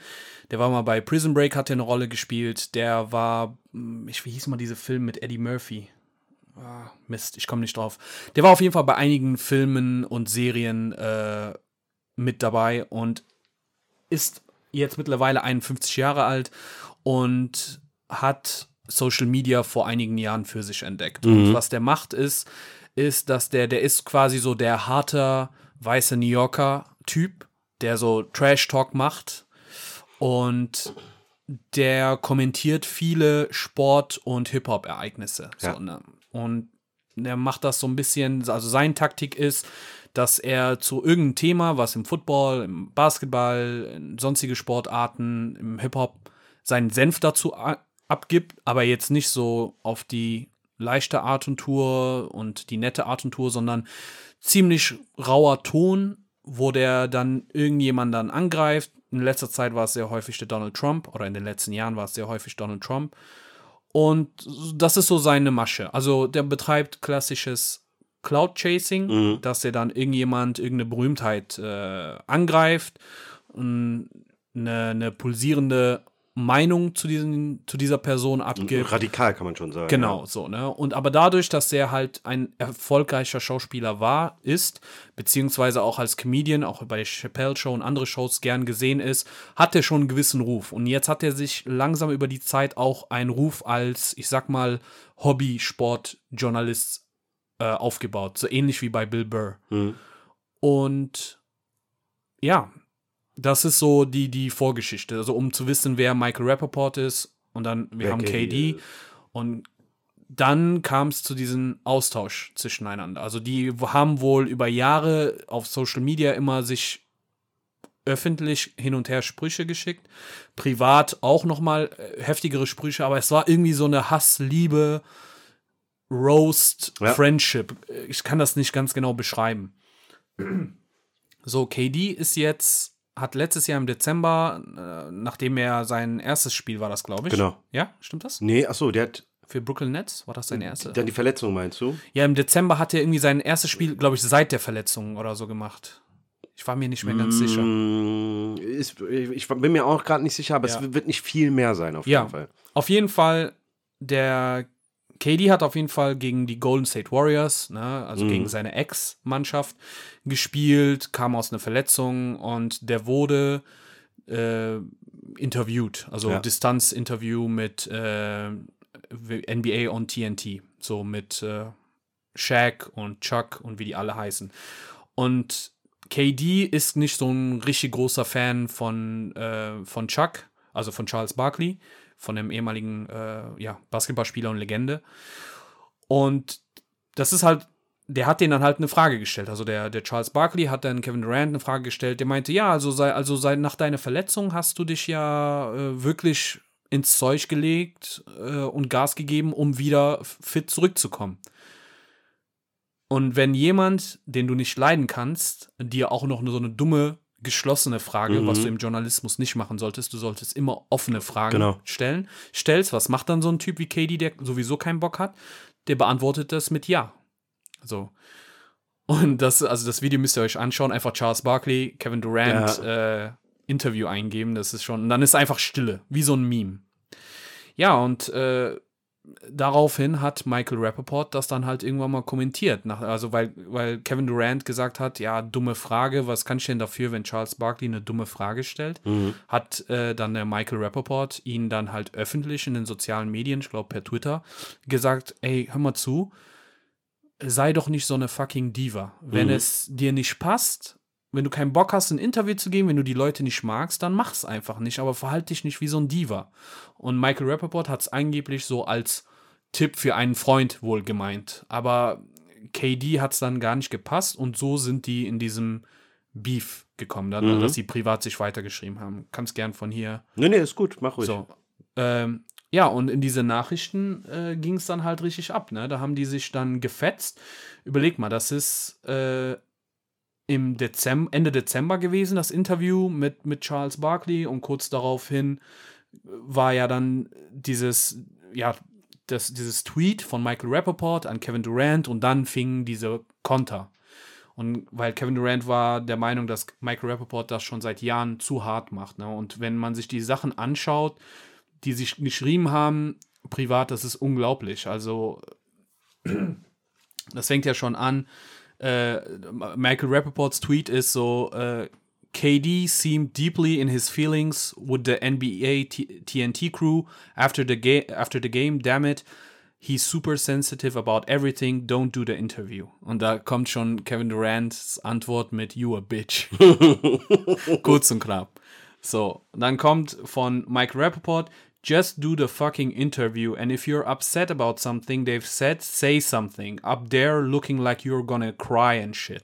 Der war mal bei Prison Break, hat er eine Rolle gespielt. Der war, hm, ich, wie hieß mal diese Film mit Eddie Murphy? Ah, Mist, ich komme nicht drauf. Der war auf jeden Fall bei einigen Filmen und Serien äh, mit dabei und ist jetzt mittlerweile 51 Jahre alt und hat Social Media vor einigen Jahren für sich entdeckt. Und was der macht ist, ist, dass der, der ist quasi so der harte weiße New Yorker Typ, der so Trash Talk macht und der kommentiert viele Sport- und Hip-Hop-Ereignisse. So, Ja. ne? Und der macht das so ein bisschen, also seine Taktik ist, dass er zu irgendeinem Thema, was im Football, im Basketball, in sonstige Sportarten, im Hip-Hop, seinen Senf dazu abgibt, aber jetzt nicht so auf die leichte Art und Tour und die nette Art und Tour, sondern ziemlich rauer Ton, wo der dann irgendjemand dann angreift. In letzter Zeit war es sehr häufig der Donald Trump oder in den letzten Jahren war es sehr häufig Donald Trump. Und das ist so seine Masche. Also der betreibt klassisches Cloud Chasing, dass er dann irgendjemand, irgendeine Berühmtheit äh, angreift, und eine, eine pulsierende Meinung zu, diesen, zu dieser Person abgibt. Radikal kann man schon sagen. Genau, so, ne? Und aber dadurch, dass er halt ein erfolgreicher Schauspieler war, ist, beziehungsweise auch als Comedian, auch bei Chappelle Show und andere Shows gern gesehen ist, hat er schon einen gewissen Ruf. Und jetzt hat er sich langsam über die Zeit auch einen Ruf als, ich sag mal, Hobby-Sport-Journalist äh, aufgebaut. So ähnlich wie bei Bill Burr. Mhm. Und ja, das ist so die, die Vorgeschichte. Also um zu wissen, wer Michael Rappaport ist. Und dann, wir Wer haben KD ist. Und dann kam es zu diesem Austausch zwischeneinander. Also die haben wohl über Jahre auf Social Media immer sich öffentlich hin und her Sprüche geschickt. Privat auch noch mal äh, heftigere Sprüche, aber es war irgendwie so eine Hass-Liebe, Roast, Ja. Friendship. Ich kann das nicht ganz genau beschreiben. So, KD ist jetzt, hat letztes Jahr im Dezember, äh, nachdem er sein erstes Spiel war, das glaube ich. Genau. Ja, stimmt das? Nee, achso, der hat Für Brooklyn Nets war das sein erstes? dann die Verletzung, meinst du? Ja, im Dezember hat er irgendwie sein erstes Spiel, glaube ich, seit der Verletzung oder so gemacht. Ich war mir nicht mehr ganz sicher. Mm, Ist, ich bin mir auch gerade nicht sicher, aber Ja. es wird nicht viel mehr sein, auf Ja. jeden Fall. Auf jeden Fall, der KD hat auf jeden Fall gegen die Golden State Warriors, ne, also Mhm. gegen seine Ex-Mannschaft gespielt, kam aus einer Verletzung und der wurde äh, interviewt, also Ja. Distanz-Interview mit äh, NBA on TNT, so mit äh, Shaq und Chuck und wie die alle heißen. Und KD ist nicht so ein richtig großer Fan von, äh, von Chuck, also von Charles Barkley, von dem ehemaligen äh, ja, Basketballspieler und Legende. Und das ist halt, der hat denen dann halt eine Frage gestellt. Also der, der Charles Barkley hat dann Kevin Durant eine Frage gestellt. Der meinte, ja, also sei, also sei nach deiner Verletzung hast du dich ja äh, wirklich ins Zeug gelegt äh, und Gas gegeben, um wieder fit zurückzukommen. Und wenn jemand, den du nicht leiden kannst, dir auch noch so eine dumme, geschlossene Frage, Mhm. was du im Journalismus nicht machen solltest, du solltest immer offene Fragen Genau. stellen, stellst, was macht dann so ein Typ wie Katie, der sowieso keinen Bock hat? Der beantwortet das mit Ja. So. Und das, also das Video müsst ihr euch anschauen, einfach Charles Barkley, Kevin Durant äh, Interview eingeben, das ist schon, und dann ist einfach Stille, wie so ein Meme. Ja, und äh, daraufhin hat Michael Rappaport das dann halt irgendwann mal kommentiert. Nach, also, weil, weil Kevin Durant gesagt hat: Ja, dumme Frage, was kann ich denn dafür, wenn Charles Barkley eine dumme Frage stellt? Hat äh, dann der Michael Rappaport ihn dann halt öffentlich in den sozialen Medien, ich glaube per Twitter, gesagt: Ey, hör mal zu, sei doch nicht so eine fucking Diva. Wenn Mhm. es dir nicht passt, wenn du keinen Bock hast, ein Interview zu geben, wenn du die Leute nicht magst, dann mach's einfach nicht, aber verhalte dich nicht wie so ein Diva. Und Michael Rappaport hat es angeblich so als Tipp für einen Freund wohl gemeint. Aber KD hat es dann gar nicht gepasst und so sind die in diesem Beef gekommen, dann, Mhm. dass sie privat sich weitergeschrieben haben. Kannst gern von hier Nee, nee, ist gut, mach ruhig. so. Ähm, ja, und in diese Nachrichten äh, ging es dann halt richtig ab. Ne? Da haben die sich dann gefetzt. Überleg mal, das ist äh, im Dezember, Ende Dezember gewesen, das Interview mit, mit Charles Barkley. Und kurz daraufhin war ja dann dieses, ja, das, dieses Tweet von Michael Rappaport an Kevin Durant und dann fingen diese Konter. Und weil Kevin Durant war der Meinung, dass Michael Rappaport das schon seit Jahren zu hart macht. Ne? Und wenn man sich die Sachen anschaut, die sich geschrieben haben, privat, das ist unglaublich. Also, das fängt ja schon an. Äh, Michael Rappaports Tweet ist so: äh, KD seemed deeply in his feelings with the NBA T TNT crew after the, ga after the game. Damn it. He's super sensitive about everything. Don't do the interview. Und da kommt schon Kevin Durants Antwort mit You a bitch. Kurz und knapp. So, dann kommt von Mike Rappaport, just do the fucking interview and if you're upset about something they've said, say something. Up there looking like you're gonna cry and shit.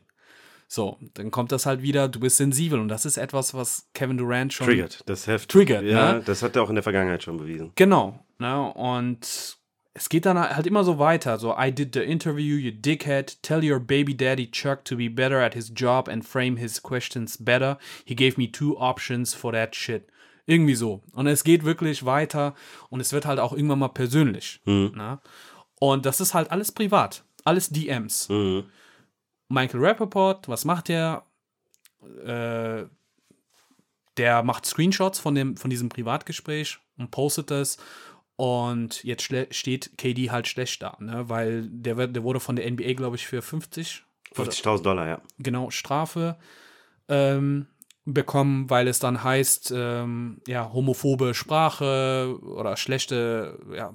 So, dann kommt das halt wieder, du bist sensibel und das ist etwas, was Kevin Durant schon triggert. Das Heft. Triggert, ja, ne? das hat er auch in der Vergangenheit schon bewiesen. Genau, ne? Und es geht dann halt immer so weiter. So, I did the interview, you dickhead. Tell your baby daddy Chuck to be better at his job and frame his questions better. He gave me two options for that shit. Irgendwie so. Und es geht wirklich weiter und es wird halt auch irgendwann mal persönlich. Ne? Und das ist halt alles privat. Alles DMs. Mhm. Michael Rappaport, was macht der? Äh, der macht Screenshots von, dem, von diesem Privatgespräch und postet das. Und jetzt steht KD halt schlecht da, ne? weil der, wird- der wurde von der NBA, glaube ich, für 50 50.000 Dollar, ja. genau Strafe ähm, bekommen, weil es dann heißt, ähm, ja, homophobe Sprache oder schlechte, ja,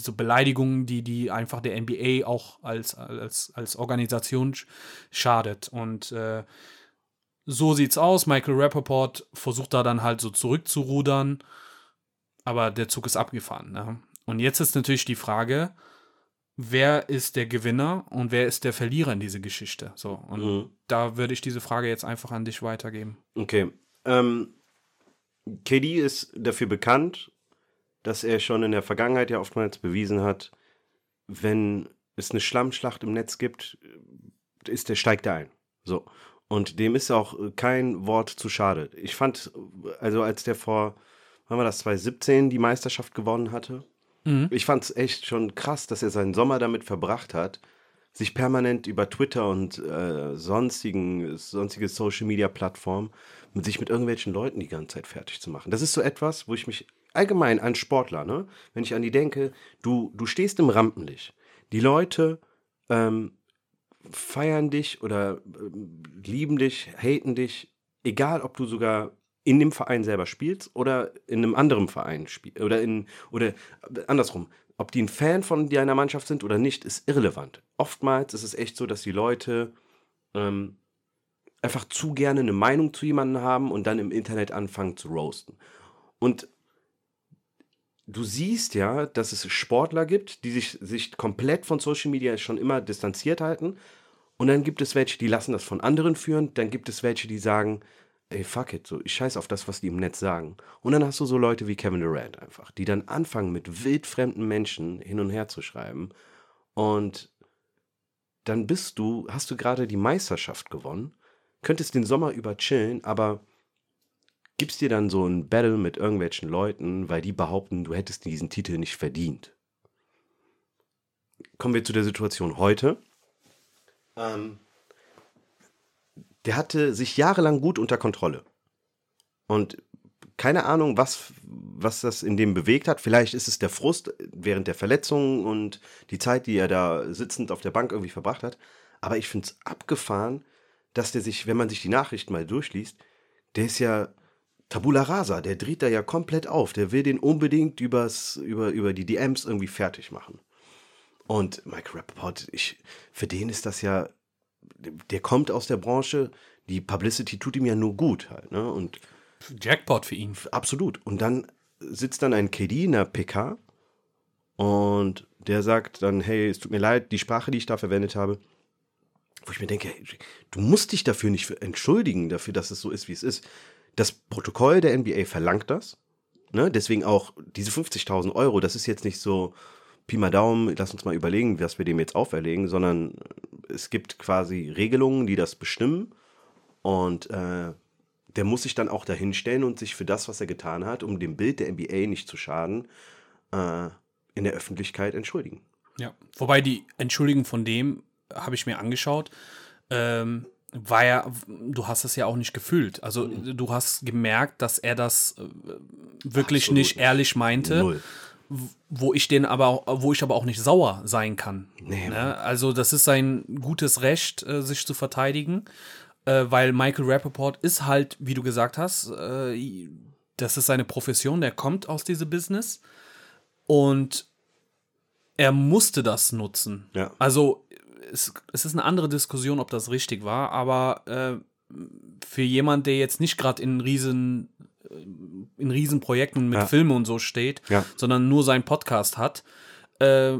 so Beleidigungen, die, die einfach der NBA auch als, als, als Organisation sch- schadet. Und äh, so sieht's aus. Michael Rappaport versucht da dann halt so zurückzurudern, aber der Zug ist abgefahren. Ne? Und jetzt ist natürlich die Frage, wer ist der Gewinner und wer ist der Verlierer in diese Geschichte? So, und Mhm. da würde ich diese Frage jetzt einfach an dich weitergeben. Okay. Ähm, KD ist dafür bekannt, dass er schon in der Vergangenheit ja oftmals bewiesen hat, wenn es eine Schlammschlacht im Netz gibt, ist der steigt er ein. So. Und dem ist auch kein Wort zu schade. Ich fand, also als der vor, wann war das, 2017 die Meisterschaft gewonnen hatte, ich fand es echt schon krass, dass er seinen Sommer damit verbracht hat, sich permanent über Twitter und äh, sonstigen, sonstige Social Media Plattformen mit sich mit irgendwelchen Leuten die ganze Zeit fertig zu machen. Das ist so etwas, wo ich mich allgemein an Sportler, ne, wenn ich an die denke, du, du stehst im Rampenlicht. Die Leute ähm, feiern dich oder ähm, lieben dich, haten dich, egal ob du sogar in dem Verein selber spielst oder in einem anderen Verein spielst oder in oder andersrum, ob die ein Fan von deiner Mannschaft sind oder nicht, ist irrelevant. Oftmals ist es echt so, dass die Leute ähm, einfach zu gerne eine Meinung zu jemandem haben und dann im Internet anfangen zu roasten. Und du siehst ja, dass es Sportler gibt, die sich, sich komplett von Social Media schon immer distanziert halten. Und dann gibt es welche, die lassen das von anderen führen. Dann gibt es welche, die sagen, ey, fuck it, so, ich scheiß auf das, was die im Netz sagen. Und dann hast du so Leute wie Kevin Durant einfach, die dann anfangen, mit wildfremden Menschen hin und her zu schreiben. Und dann bist du, hast du gerade die Meisterschaft gewonnen, könntest den Sommer über chillen, aber gibst dir dann so ein Battle mit irgendwelchen Leuten, weil die behaupten, du hättest diesen Titel nicht verdient. Kommen wir zu der Situation heute. Ähm, der hatte sich jahrelang gut unter Kontrolle. Und keine Ahnung, was, was das in dem bewegt hat. Vielleicht ist es der Frust während der Verletzungen und die Zeit, die er da sitzend auf der Bank irgendwie verbracht hat. Aber ich finde es abgefahren, dass der sich, wenn man sich die Nachrichten mal durchliest, der ist ja Tabula rasa, der dreht da ja komplett auf. Der will den unbedingt übers, über, über die DMs irgendwie fertig machen. Und Mike Rappaport, ich, für den ist das ja, der kommt aus der Branche, die Publicity tut ihm ja nur gut halt, ne? Und Jackpot für ihn. absolut. Und dann sitzt dann ein KD in der PK und der sagt dann, hey, es tut mir leid, die Sprache, die ich da verwendet habe, wo ich mir denke, hey, du musst dich dafür nicht entschuldigen, dafür, dass es so ist, wie es ist. Das Protokoll der NBA verlangt das. Ne? Deswegen auch diese 50.000 Euro, das ist jetzt nicht so Pi mal Daumen, lass uns mal überlegen, was wir dem jetzt auferlegen, sondern es gibt quasi Regelungen, die das bestimmen und äh, der muss sich dann auch dahinstellen und sich für das, was er getan hat, um dem Bild der NBA nicht zu schaden, äh, in der Öffentlichkeit entschuldigen. Ja, wobei die Entschuldigung von dem habe ich mir angeschaut. Ähm, war ja, du hast es ja auch nicht gefühlt. Also Mhm. du hast gemerkt, dass er das äh, wirklich Absolut nicht ehrlich meinte, Null. Wo ich den aber, auch- wo ich aber auch nicht sauer sein kann. Nee, ne? Also das ist sein gutes Recht, äh, sich zu verteidigen, äh, weil Michael Rappaport ist halt, wie du gesagt hast, äh, das ist seine Profession, der kommt aus diesem Business und er musste das nutzen. Ja. Also es, es ist eine andere Diskussion, ob das richtig war, aber äh, für jemand, der jetzt nicht gerade in riesen in Riesenprojekten mit Ja. Filmen und so steht, Ja. sondern nur seinen Podcast hat, äh,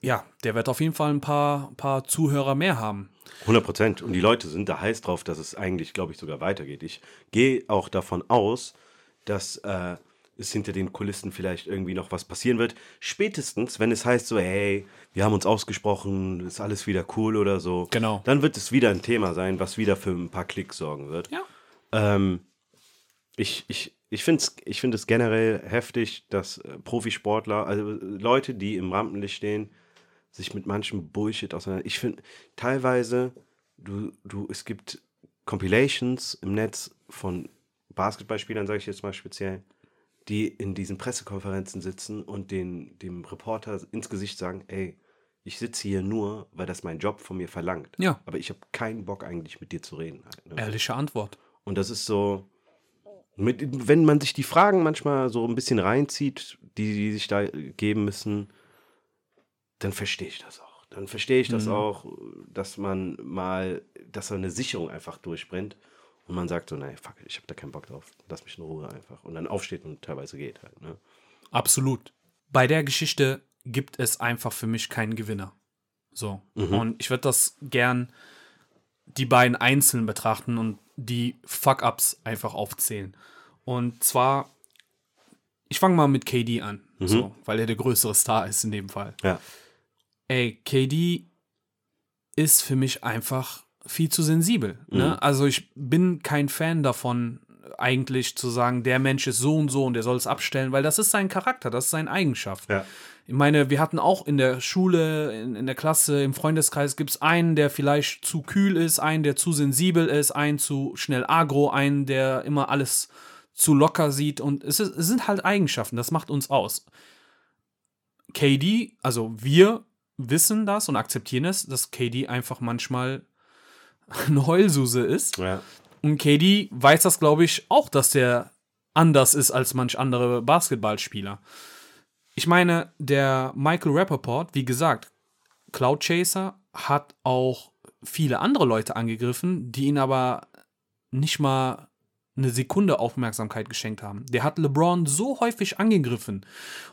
ja, der wird auf jeden Fall ein paar, paar Zuhörer mehr haben. 100 Prozent. Und die Leute sind da heiß drauf, dass es eigentlich, glaube ich, sogar weitergeht. Ich gehe auch davon aus, dass äh, es hinter den Kulissen vielleicht irgendwie noch was passieren wird. Spätestens, wenn es heißt so, hey, wir haben uns ausgesprochen, ist alles wieder cool oder so. Genau. Dann wird es wieder ein Thema sein, was wieder für ein paar Klicks sorgen wird. Ja. Ähm, ich ich, ich finde es ich find generell heftig, dass äh, Profisportler, also äh, Leute, die im Rampenlicht stehen, sich mit manchem Bullshit auseinander. Ich finde teilweise, du, du, es gibt Compilations im Netz von Basketballspielern, sage ich jetzt mal speziell, die in diesen Pressekonferenzen sitzen und den, dem Reporter ins Gesicht sagen, ey, ich sitze hier nur, weil das mein Job von mir verlangt. Ja. Aber ich habe keinen Bock eigentlich mit dir zu reden. Halt, ne? Ehrliche Antwort. Und das ist so, mit, wenn man sich die Fragen manchmal so ein bisschen reinzieht, die, die sich da geben müssen, dann verstehe ich das auch. Dann verstehe ich das auch, dass man mal, dass so eine Sicherung einfach durchbrennt und man sagt so, nein, fuck, ich habe da keinen Bock drauf, lass mich in Ruhe einfach. Und dann aufsteht und teilweise geht halt. Ne? Absolut. Bei der Geschichte gibt es einfach für mich keinen Gewinner. So. Und ich würde das gern die beiden einzeln betrachten und die Fuck-Ups einfach aufzählen. Und zwar, ich fange mal mit KD an, so, weil er der größere Star ist in dem Fall. Ja. Ey, KD ist für mich einfach viel zu sensibel. Ne? Also ich bin kein Fan davon, eigentlich zu sagen, der Mensch ist so und so und der soll es abstellen, weil das ist sein Charakter, das ist seine Eigenschaft. Ja. Ich meine, wir hatten auch in der Schule, in, in der Klasse, im Freundeskreis gibt es einen, der vielleicht zu kühl ist, einen, der zu sensibel ist, einen zu schnell agro, einen, der immer alles zu locker sieht. Und es, ist, es sind halt Eigenschaften, das macht uns aus. KD, also wir wissen das und akzeptieren es, dass KD einfach manchmal eine Heulsuse ist. Ja. Und KD weiß das, glaube ich, auch, dass der anders ist als manch andere Basketballspieler. Ich meine, der Michael Rappaport, wie gesagt, Cloud Chaser hat auch viele andere Leute angegriffen, die ihn aber nicht mal eine Sekunde Aufmerksamkeit geschenkt haben. Der hat LeBron so häufig angegriffen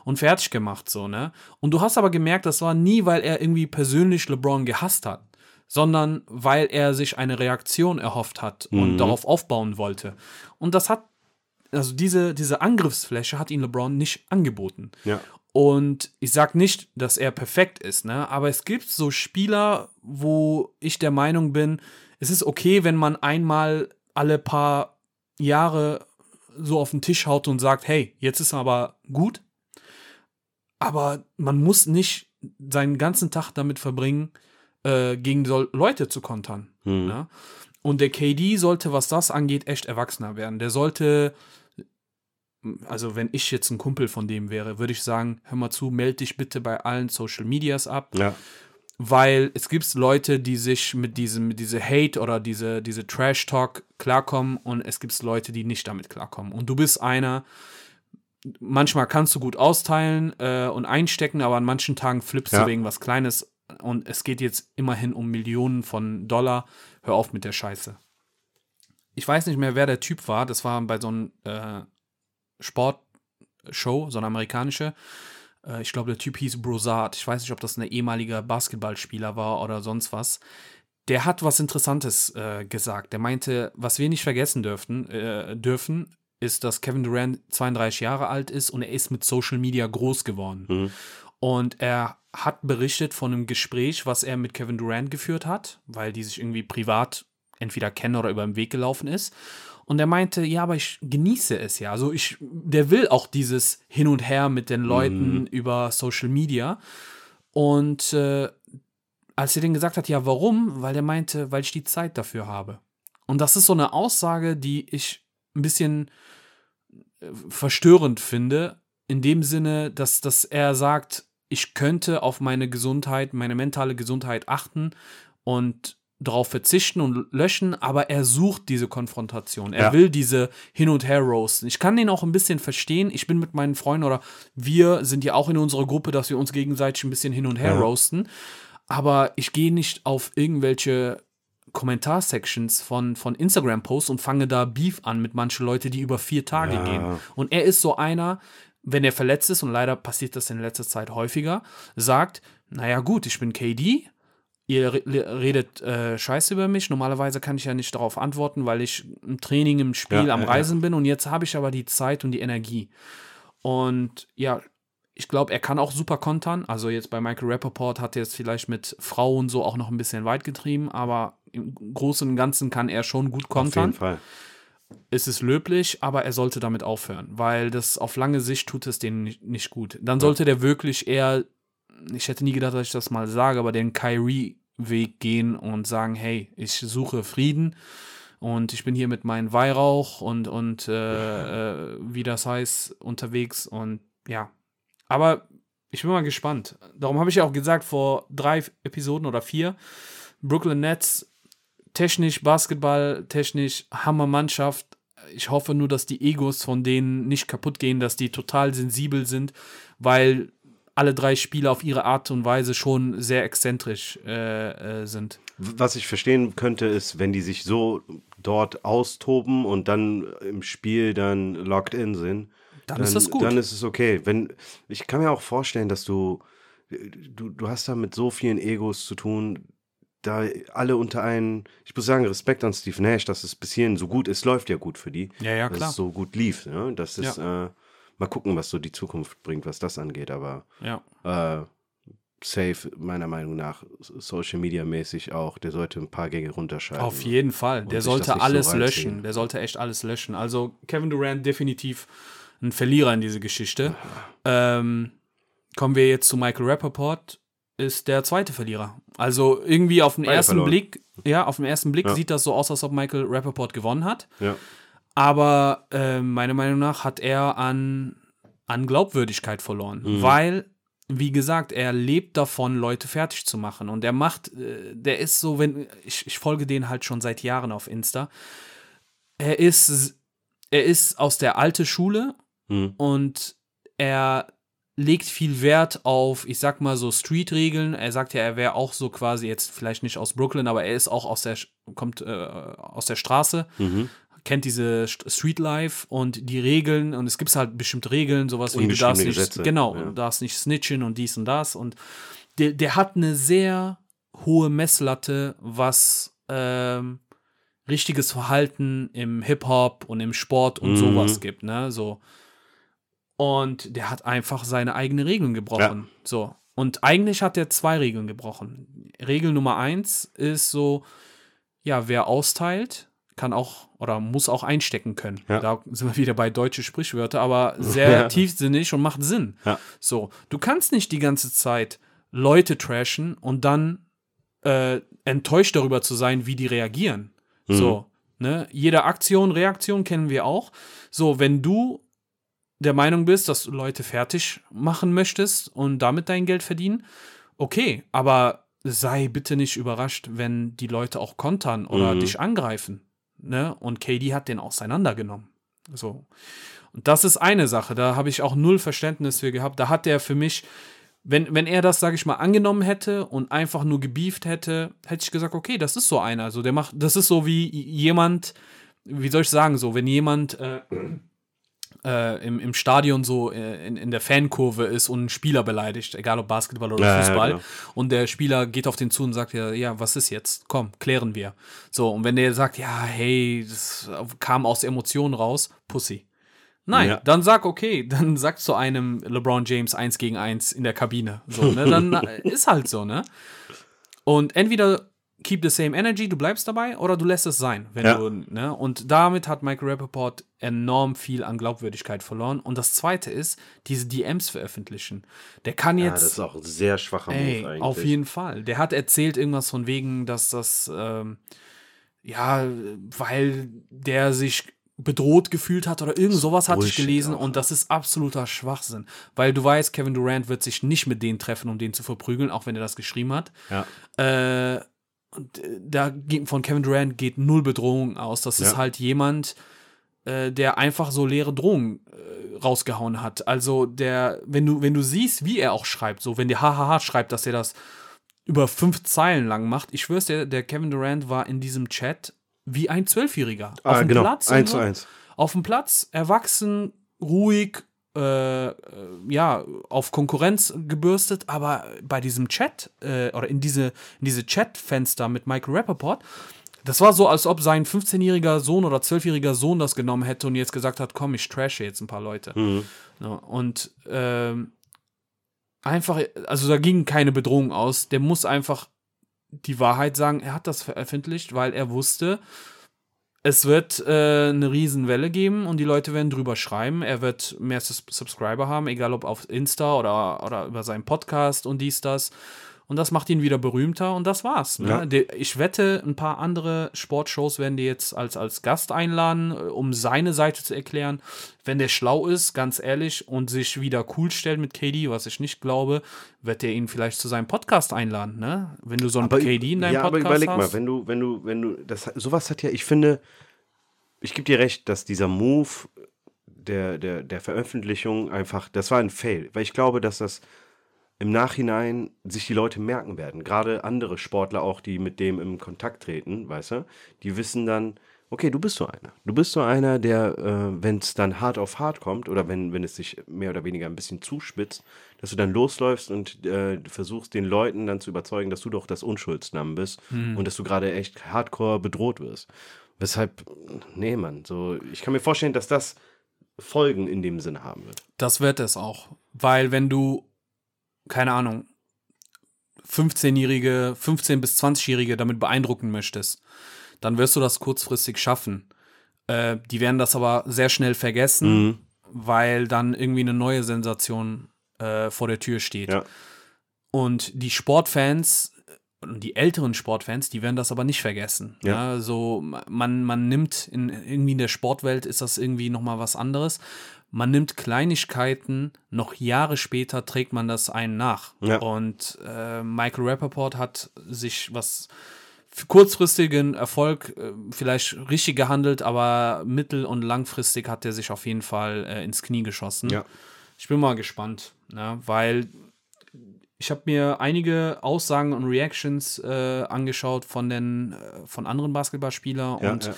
und fertig gemacht, so, ne? Und du hast aber gemerkt, das war nie, weil er irgendwie persönlich LeBron gehasst hat, sondern weil er sich eine Reaktion erhofft hat und darauf aufbauen wollte. Und das hat, also diese, diese Angriffsfläche hat ihn LeBron nicht angeboten. Ja. Und ich sag nicht, dass er perfekt ist, ne? Aber es gibt so Spieler, wo ich der Meinung bin, es ist okay, wenn man einmal alle paar Jahre so auf den Tisch haut und sagt, hey, jetzt ist aber gut. Aber man muss nicht seinen ganzen Tag damit verbringen, äh, gegen Leute zu kontern. Hm. Ne? Und der KD sollte, was das angeht, echt erwachsener werden. Der sollte, also wenn ich jetzt ein Kumpel von dem wäre, würde ich sagen, hör mal zu, melde dich bitte bei allen Social Medias ab, Ja. weil es gibt Leute, die sich mit diesem, mit diese Hate oder diese, diese Trash-Talk klarkommen und es gibt Leute, die nicht damit klarkommen. Und du bist einer, manchmal kannst du gut austeilen äh, und einstecken, aber an manchen Tagen flippst Ja. du wegen was Kleines und es geht jetzt immerhin um Millionen von Dollar. Hör auf mit der Scheiße. Ich weiß nicht mehr, wer der Typ war. Das war bei so einem äh, Sportshow, so eine amerikanische. Äh, ich glaube, der Typ hieß Brosard. Ich weiß nicht, ob das ein ehemaliger Basketballspieler war oder sonst was. Der hat was Interessantes äh, gesagt. Der meinte, was wir nicht vergessen dürften, äh, dürfen, ist, dass Kevin Durant 32 Jahre alt ist und er ist mit Social Media groß geworden. Mhm. Und er hat berichtet von einem Gespräch, was er mit Kevin Durant geführt hat, weil die sich irgendwie privat entweder kennen oder über den Weg gelaufen ist. Und er meinte, ja, aber ich genieße es ja. Also ich, der will auch dieses Hin und Her mit den Leuten über Social Media. Und äh, als er den gesagt hat, ja, warum? Weil er meinte, weil ich die Zeit dafür habe. Und das ist so eine Aussage, die ich ein bisschen äh, verstörend finde, in dem Sinne, dass, dass er sagt, ich könnte auf meine Gesundheit, meine mentale Gesundheit achten und darauf verzichten und löschen, aber er sucht diese Konfrontation. Er Ja. will diese Hin- und Her-Roasten. Ich kann den auch ein bisschen verstehen. Ich bin mit meinen Freunden oder wir sind ja auch in unserer Gruppe, dass wir uns gegenseitig ein bisschen hin und her Ja. roasten. Aber ich gehe nicht auf irgendwelche Kommentarsections von, von Instagram-Posts und fange da Beef an mit manchen Leuten, die über vier Tage Ja. gehen. Und er ist so einer, wenn er verletzt ist, und leider passiert das in letzter Zeit häufiger, sagt, naja gut, ich bin KD, ihr re- redet äh, Scheiße über mich. Normalerweise kann ich ja nicht darauf antworten, weil ich im Training, im Spiel, Ja, am ja, ja. Reisen bin und jetzt habe ich aber die Zeit und die Energie. Und ja, ich glaube, er kann auch super kontern. Also jetzt bei Michael Rappaport hat er es vielleicht mit Frau und so auch noch ein bisschen weit getrieben, aber im Großen und Ganzen kann er schon gut Auf kontern jeden Fall. es ist löblich, aber er sollte damit aufhören, weil das auf lange Sicht tut es denen nicht, gut. Dann sollte der wirklich eher, ich hätte nie gedacht, dass ich das mal sage, aber den Kyrie-Weg gehen und sagen, hey, ich suche Frieden und ich bin hier mit meinem Weihrauch und, und äh, äh, wie das heißt, unterwegs und ja. Aber ich bin mal gespannt. Darum habe ich ja auch gesagt, vor drei Episoden oder vier, Brooklyn Nets technisch, Basketball, technisch, Hammermannschaft. Ich hoffe nur, dass die Egos von denen nicht kaputt gehen, dass die total sensibel sind, weil alle drei Spieler auf ihre Art und Weise schon sehr exzentrisch äh, äh, sind. Was ich verstehen könnte, ist, wenn die sich so dort austoben und dann im Spiel dann locked in sind, Dann ist das gut. Dann ist es okay. Wenn, ich kann mir auch vorstellen, dass du, du, du hast da mit so vielen Egos zu tun, da alle unter einen, ich muss sagen, Respekt an Steve Nash, dass es bis hierhin so gut ist, läuft ja gut für die. Ja, ja, dass klar. es so gut lief. Ne? Das ist, äh, mal gucken, was so die Zukunft bringt, was das angeht, aber Ja. äh, safe, meiner Meinung nach, Social Media mäßig auch, der sollte ein paar Gänge runterschalten. Auf jeden Fall. Der sollte so alles reinziehen. löschen. Der sollte echt alles löschen. Also Kevin Durant definitiv ein Verlierer in diese Geschichte. Ähm, kommen wir jetzt zu Michael Rappaport, ist der zweite Verlierer. Also irgendwie auf den Beide ersten verloren. Blick, ja, auf den ersten Blick Ja. sieht das so aus, als ob Michael Rappaport gewonnen hat. Ja. Aber äh, meiner Meinung nach hat er an, an Glaubwürdigkeit verloren, Mhm. weil, wie gesagt, er lebt davon, Leute fertig zu machen. Und er macht, äh, der ist so, wenn, ich, ich folge den halt schon seit Jahren auf Insta. Er ist, er ist aus der alten Schule Hm. und er legt viel Wert auf, ich sag mal so Street-Regeln. Er sagt ja, er wäre auch so quasi jetzt vielleicht nicht aus Brooklyn, aber er ist auch aus der, kommt äh, aus der Straße Mhm. Kennt diese St- Street Life und die Regeln und es gibt halt bestimmte Regeln, sowas wie du darfst nicht, Gesetze, genau, ja. du darfst nicht snitchen und dies und das und der, der hat eine sehr hohe Messlatte, was ähm, richtiges Verhalten im Hip-Hop und im Sport und Mhm. sowas gibt, ne, so. Und der hat einfach seine eigenen Regeln gebrochen, so. Und eigentlich hat er zwei Regeln gebrochen. Regel Nummer eins ist so, ja, wer austeilt, kann auch oder muss auch einstecken können. Ja. Da sind wir wieder bei deutsche Sprichwörter, aber sehr Ja. tiefsinnig und macht Sinn. Ja. So, du kannst nicht die ganze Zeit Leute trashen und dann äh, enttäuscht darüber zu sein, wie die reagieren. Mhm. So, ne? Jede Aktion, Reaktion kennen wir auch. So, wenn du der Meinung bist, dass du Leute fertig machen möchtest und damit dein Geld verdienen, okay, aber sei bitte nicht überrascht, wenn die Leute auch kontern oder Mhm. dich angreifen. Ne? Und KD hat den auseinandergenommen. So. Und das ist eine Sache, da habe ich auch null Verständnis für gehabt. Da hat der für mich, wenn, wenn er das, sage ich mal, angenommen hätte und einfach nur gebieft hätte, hätte ich gesagt, okay, das ist so einer. Also der macht, das ist so wie jemand, wie soll ich sagen, so, wenn jemand äh, äh, im, im Stadion so äh, in, in der Fankurve ist und einen Spieler beleidigt, egal ob Basketball oder Ja, ja, Fußball, genau. und der Spieler geht auf den zu und sagt ja, ja, was ist jetzt? Komm, klären wir. So, und wenn der sagt, ja, hey, das kam aus Emotionen raus, Pussy. Nein, Ja. dann sag okay, dann sag zu einem LeBron James 1 gegen 1 in der Kabine. So, ne? Dann ist halt so, ne? Und entweder keep the same energy, du bleibst dabei, oder du lässt es sein. Wenn Ja. du, ne? Und damit hat Michael Rappaport enorm viel an Glaubwürdigkeit verloren. Und das zweite ist, diese DMs veröffentlichen. Der kann Ja, jetzt. das ist auch ein sehr schwacher Ey, Move eigentlich. auf jeden Fall. Der hat erzählt irgendwas von wegen, dass das, ähm, ja, weil der sich bedroht gefühlt hat oder irgend sowas hatte ich gelesen auch, und das ist absoluter Schwachsinn. Weil du weißt, Kevin Durant wird sich nicht mit denen treffen, um den zu verprügeln, auch wenn er das geschrieben hat. Ja. Äh, und äh, da von Kevin Durant geht null Bedrohung aus. Das ist Ja. halt jemand, äh, der einfach so leere Drohungen äh, rausgehauen hat. Also der, wenn du, wenn du siehst, wie er auch schreibt, so wenn der hahaha schreibt, dass er das über fünf Zeilen lang macht, ich schwör's dir, der Kevin Durant war in diesem Chat wie ein Zwölfjähriger. Ah, dem genau. Platz, Eins zu eins. auf dem Platz, erwachsen, ruhig, äh, äh, ja, auf Konkurrenz gebürstet, aber bei diesem Chat äh, oder in diese, in diese Chatfenster mit Michael Rappaport, das war so, als ob sein 15-jähriger Sohn oder 12-jähriger Sohn das genommen hätte und jetzt gesagt hat, komm, ich trashe jetzt ein paar Leute. Mhm. Ja, und ähm, einfach, also da ging keine Bedrohung aus. Der muss einfach die Wahrheit sagen. Er hat das veröffentlicht, weil er wusste, es wird äh, eine Riesenwelle geben und die Leute werden drüber schreiben. Er wird mehr Subscriber haben, egal ob auf Insta oder, oder über seinen Podcast und dies, das. Und das macht ihn wieder berühmter und das war's. Ne? Ja. Ich wette, ein paar andere Sportshows werden die jetzt als, als Gast einladen, äh, um seine Seite zu erklären. Wenn der schlau ist, ganz ehrlich, und sich wieder cool stellt mit KD, was ich nicht glaube, wird er ihn vielleicht zu seinem Podcast einladen. Ne? Wenn du so einen KD in deinem ja, aber Podcast überleg hast. mal, wenn du, wenn du, wenn du, das, sowas hat ja, ich finde, ich gebe dir recht, dass dieser Move der, der, der Veröffentlichung einfach, das war ein Fail, weil ich glaube, dass das im Nachhinein sich die Leute merken werden. Gerade andere Sportler auch, die mit dem im Kontakt treten, weißt du, die wissen dann, okay, du bist so einer. Du bist so einer, der, äh, wenn es dann hart auf hart kommt oder wenn, wenn es sich mehr oder weniger ein bisschen zuspitzt, dass du dann losläufst und äh, versuchst den Leuten dann zu überzeugen, dass du doch das Unschuldsnamen bist und dass du gerade echt hardcore bedroht wirst. Weshalb, nee, Mann, so, ich kann mir vorstellen, dass das Folgen in dem Sinne haben wird. Das wird es auch. Weil wenn du, keine Ahnung, 15-Jährige, 15- bis 20-Jährige damit beeindrucken möchtest, dann wirst du das kurzfristig schaffen. Äh, die werden das aber sehr schnell vergessen, Mhm. weil dann irgendwie eine neue Sensation äh, vor der Tür steht. Ja. Und die Sportfans und die älteren Sportfans, die werden das aber nicht vergessen. Ja. Ja, so man, man nimmt in, irgendwie in der Sportwelt ist das irgendwie noch mal was anderes. Man nimmt Kleinigkeiten, noch Jahre später trägt man das einen nach. Ja. Und äh, Michael Rappaport hat sich was für kurzfristigen Erfolg äh, vielleicht richtig gehandelt, aber mittel- und langfristig hat er sich auf jeden Fall äh, ins Knie geschossen. Ja. Ich bin mal gespannt, ne? weil ich habe mir einige Aussagen und Reactions äh, angeschaut von den äh, von anderen Basketballspielern Ja, und ja.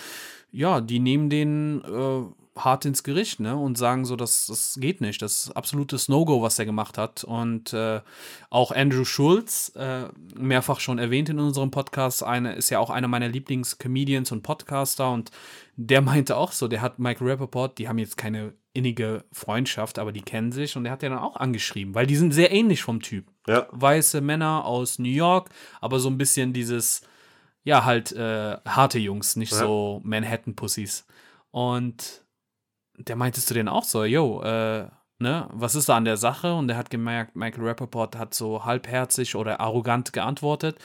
ja, die nehmen den äh, hart ins Gericht, ne? Und sagen so, das, das geht nicht. Das ist absolutes No-Go, was er gemacht hat. Und äh, auch Andrew Schulz, äh, mehrfach schon erwähnt in unserem Podcast, eine, ist ja auch einer meiner Lieblings-Comedians und Podcaster und der meinte auch so, der hat Michael Rappaport, die haben jetzt keine innige Freundschaft, aber die kennen sich und der hat ja dann auch angeschrieben, weil die sind sehr ähnlich vom Typ. Ja. Weiße Männer aus New York, aber so ein bisschen dieses, ja, halt äh, harte Jungs, nicht Ja. so Manhattan-Pussys. Und der meintest du denn auch so, yo, äh, ne, was ist da an der Sache? Und der hat gemerkt, Michael Rappaport hat so halbherzig oder arrogant geantwortet.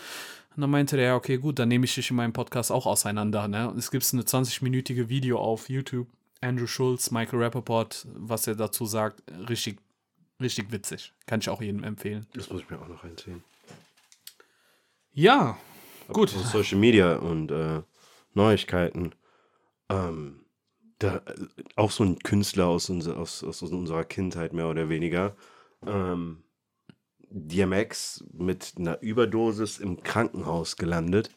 Und dann meinte der, okay, gut, dann nehme ich dich in meinem Podcast auch auseinander. Ne? Und es gibt eine 20-minütige Video auf YouTube. Andrew Schulz, Michael Rappaport, was er dazu sagt, richtig, richtig witzig. Kann ich auch jedem empfehlen. Das muss ich mir auch noch reinziehen. Ja, gut. Social Media und äh, Neuigkeiten. Ähm, da, äh, auch so ein Künstler aus, aus, aus unserer Kindheit mehr oder weniger. Ähm, DMX mit einer Überdosis im Krankenhaus gelandet,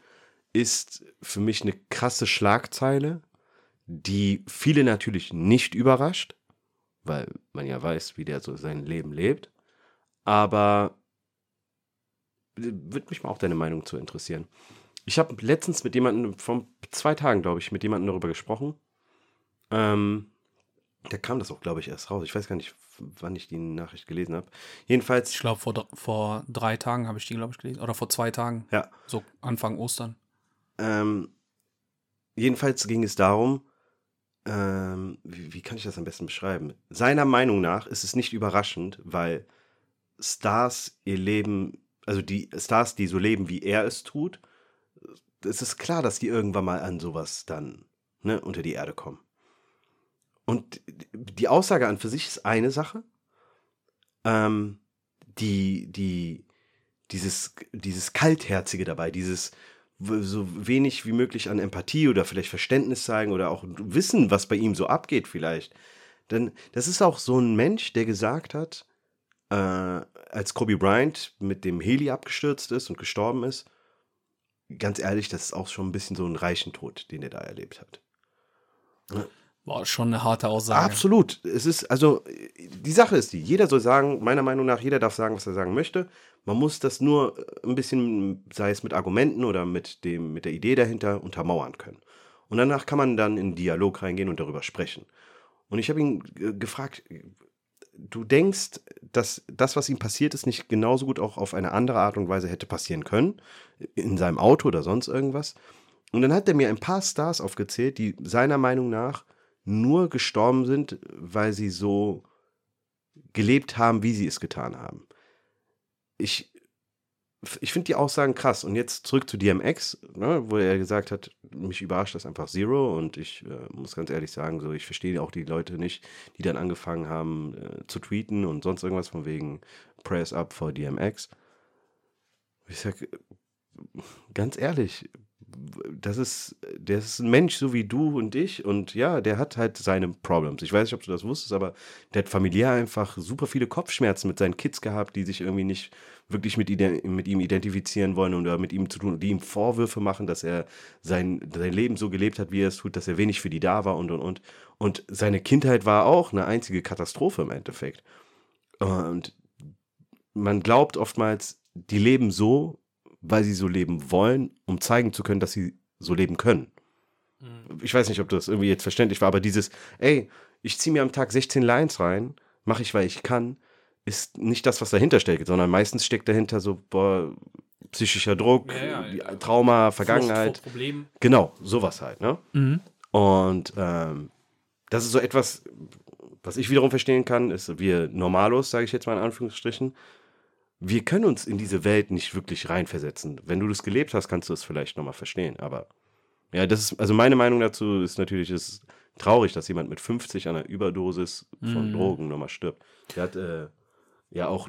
ist für mich eine krasse Schlagzeile, die viele natürlich nicht überrascht, weil man ja weiß, wie der so sein Leben lebt. Aber würde mich mal auch deine Meinung zu interessieren. Ich habe letztens mit jemandem, vor zwei Tagen, glaube ich, mit jemandem darüber gesprochen. Ähm, Da kam das auch, glaube ich, erst raus. Ich weiß gar nicht, wann ich die Nachricht gelesen habe. Jedenfalls. Ich glaube, vor, vor drei Tagen habe ich die, glaube ich, gelesen. Oder vor zwei Tagen. Ja. So Anfang Ostern. Ähm, jedenfalls ging es darum, ähm, wie, wie kann ich das am besten beschreiben? Seiner Meinung nach ist es nicht überraschend, weil Stars ihr Leben, also die Stars, die so leben, wie er es tut, es ist klar, dass die irgendwann mal an sowas dann ne, unter die Erde kommen. Und die Aussage an für sich ist eine Sache. Ähm, die, die, dieses, dieses Kaltherzige dabei, dieses so wenig wie möglich an Empathie oder vielleicht Verständnis zeigen oder auch wissen, was bei ihm so abgeht, vielleicht. Denn das ist auch so ein Mensch, der gesagt hat, äh, als Kobe Bryant mit dem Heli abgestürzt ist und gestorben ist, ganz ehrlich, das ist auch schon ein bisschen so ein reichen Tod, den er da erlebt hat. War schon eine harte Aussage. Absolut. Es ist, also, die Sache ist die, jeder soll sagen, meiner Meinung nach, jeder darf sagen, was er sagen möchte. Man muss das nur ein bisschen, sei es mit Argumenten oder mit, dem, mit der Idee dahinter, untermauern können. Und danach kann man dann in Dialog reingehen und darüber sprechen. Und ich habe ihn gefragt, du denkst, dass das, was ihm passiert ist, nicht genauso gut auch auf eine andere Art und Weise hätte passieren können, in seinem Auto oder sonst irgendwas. Und dann hat er mir ein paar Stars aufgezählt, die seiner Meinung nach nur gestorben sind, weil sie so gelebt haben, wie sie es getan haben. Ich, ich finde die Aussagen krass. Und jetzt zurück zu DMX, ne, wo er gesagt hat, mich überrascht das einfach Zero. Und ich äh, muss ganz ehrlich sagen, so ich verstehe auch die Leute nicht, die dann angefangen haben äh, zu tweeten und sonst irgendwas von wegen Press up for DMX. Ich sag, ganz ehrlich, das ist, der ist ein Mensch so wie du und ich und ja, der hat halt seine Problems. Ich weiß nicht, ob du das wusstest, aber der hat familiär einfach super viele Kopfschmerzen mit seinen Kids gehabt, die sich irgendwie nicht wirklich mit, mit ihm identifizieren wollen oder mit ihm zu tun, die ihm Vorwürfe machen, dass er sein, sein Leben so gelebt hat, wie er es tut, dass er wenig für die da war und und und. Und seine Kindheit war auch eine einzige Katastrophe im Endeffekt. Und man glaubt oftmals, die leben so, weil sie so leben wollen, um zeigen zu können, dass sie so leben können. Mhm. Ich weiß nicht, ob das irgendwie jetzt verständlich war, aber dieses, ey, ich ziehe mir am Tag 16 Lines rein, mache ich, weil ich kann, ist nicht das, was dahinter steckt, sondern meistens steckt dahinter so, boah, psychischer Druck, ja, ja, Trauma, Vergangenheit. Flucht, Problem. Genau, sowas halt, ne? Mhm. Und ähm, das ist so etwas, was ich wiederum verstehen kann, ist, wir Normalos, sage ich jetzt mal in Anführungsstrichen, wir können uns in diese Welt nicht wirklich reinversetzen. Wenn du das gelebt hast, kannst du es vielleicht nochmal verstehen. Aber ja, das ist, also meine Meinung dazu ist natürlich, es ist traurig, dass jemand mit 50 an einer Überdosis von mm. Drogen nochmal stirbt. Der hat äh, ja auch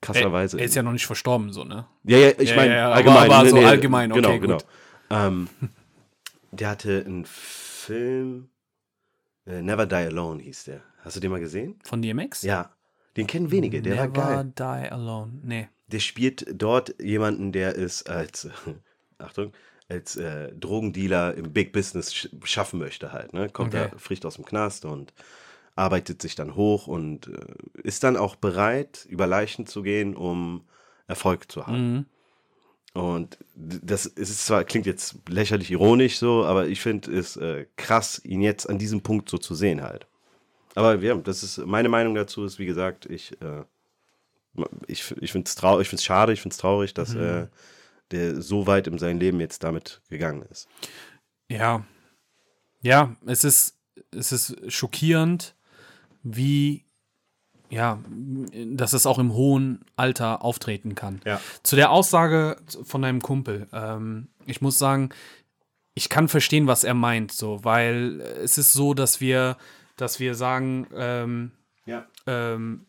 krasserweise. Er, er, ist ja noch nicht verstorben, so, ne? Ja, ja, ich meine, ja, ja, allgemein. Aber, aber so nee, allgemein, okay, genau, genau. Ähm, der hatte einen Film, äh, Never Die Alone hieß der. Hast du den mal gesehen? Von DMX? Ja. Den kennen wenige, der Never war geil. Die Alone. Nee. Der spielt dort jemanden, der ist als, Achtung, als äh, Drogendealer im Big Business sch schaffen möchte halt. Ne? Kommt okay. da frisch aus dem Knast und arbeitet sich dann hoch und äh, ist dann auch bereit, über Leichen zu gehen, um Erfolg zu haben. Mhm. Und das ist zwar, klingt jetzt lächerlich ironisch so, aber ich finde es äh, krass, ihn jetzt an diesem Punkt so zu sehen halt. Aber ja, das ist meine Meinung dazu ist, wie gesagt, ich, äh, ich, ich finde es trau ich find's schade, ich finde es traurig, dass mhm. äh, der so weit in seinem Leben jetzt damit gegangen ist. Ja. Ja, es ist, es ist schockierend, wie ja, dass es auch im hohen Alter auftreten kann. Ja. Zu der Aussage von deinem Kumpel, ähm, ich muss sagen, ich kann verstehen, was er meint, so, weil es ist so, dass wir dass wir sagen, ähm, ja. Ähm,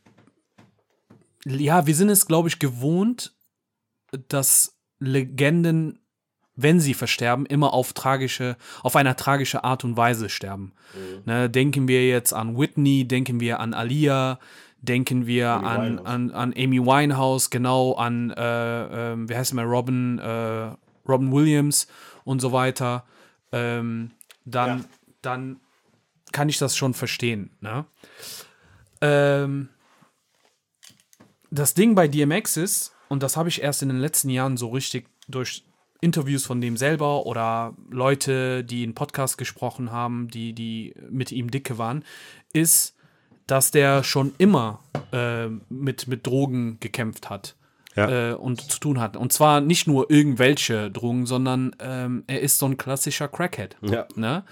ja, wir sind es, glaube ich, gewohnt, dass Legenden, wenn sie versterben, immer auf tragische, auf eine tragische Art und Weise sterben. Mhm. Ne, denken wir jetzt an Whitney, denken wir an Alia, denken wir an, an, an Amy Winehouse, genau, an, äh, äh, wie heißt mal, Robin, äh, Robin Williams und so weiter. Ähm, dann, ja. dann kann ich das schon verstehen. Ne? Ähm, das Ding bei DMX ist, und das habe ich erst in den letzten Jahren so richtig durch Interviews von dem selber oder Leute, die in Podcast gesprochen haben, die, die mit ihm dicke waren, ist, dass der schon immer äh, mit, mit Drogen gekämpft hat. Ja. Äh, und zu tun hat. Und zwar nicht nur irgendwelche Drogen, sondern ähm, er ist so ein klassischer Crackhead. Ja. Ne?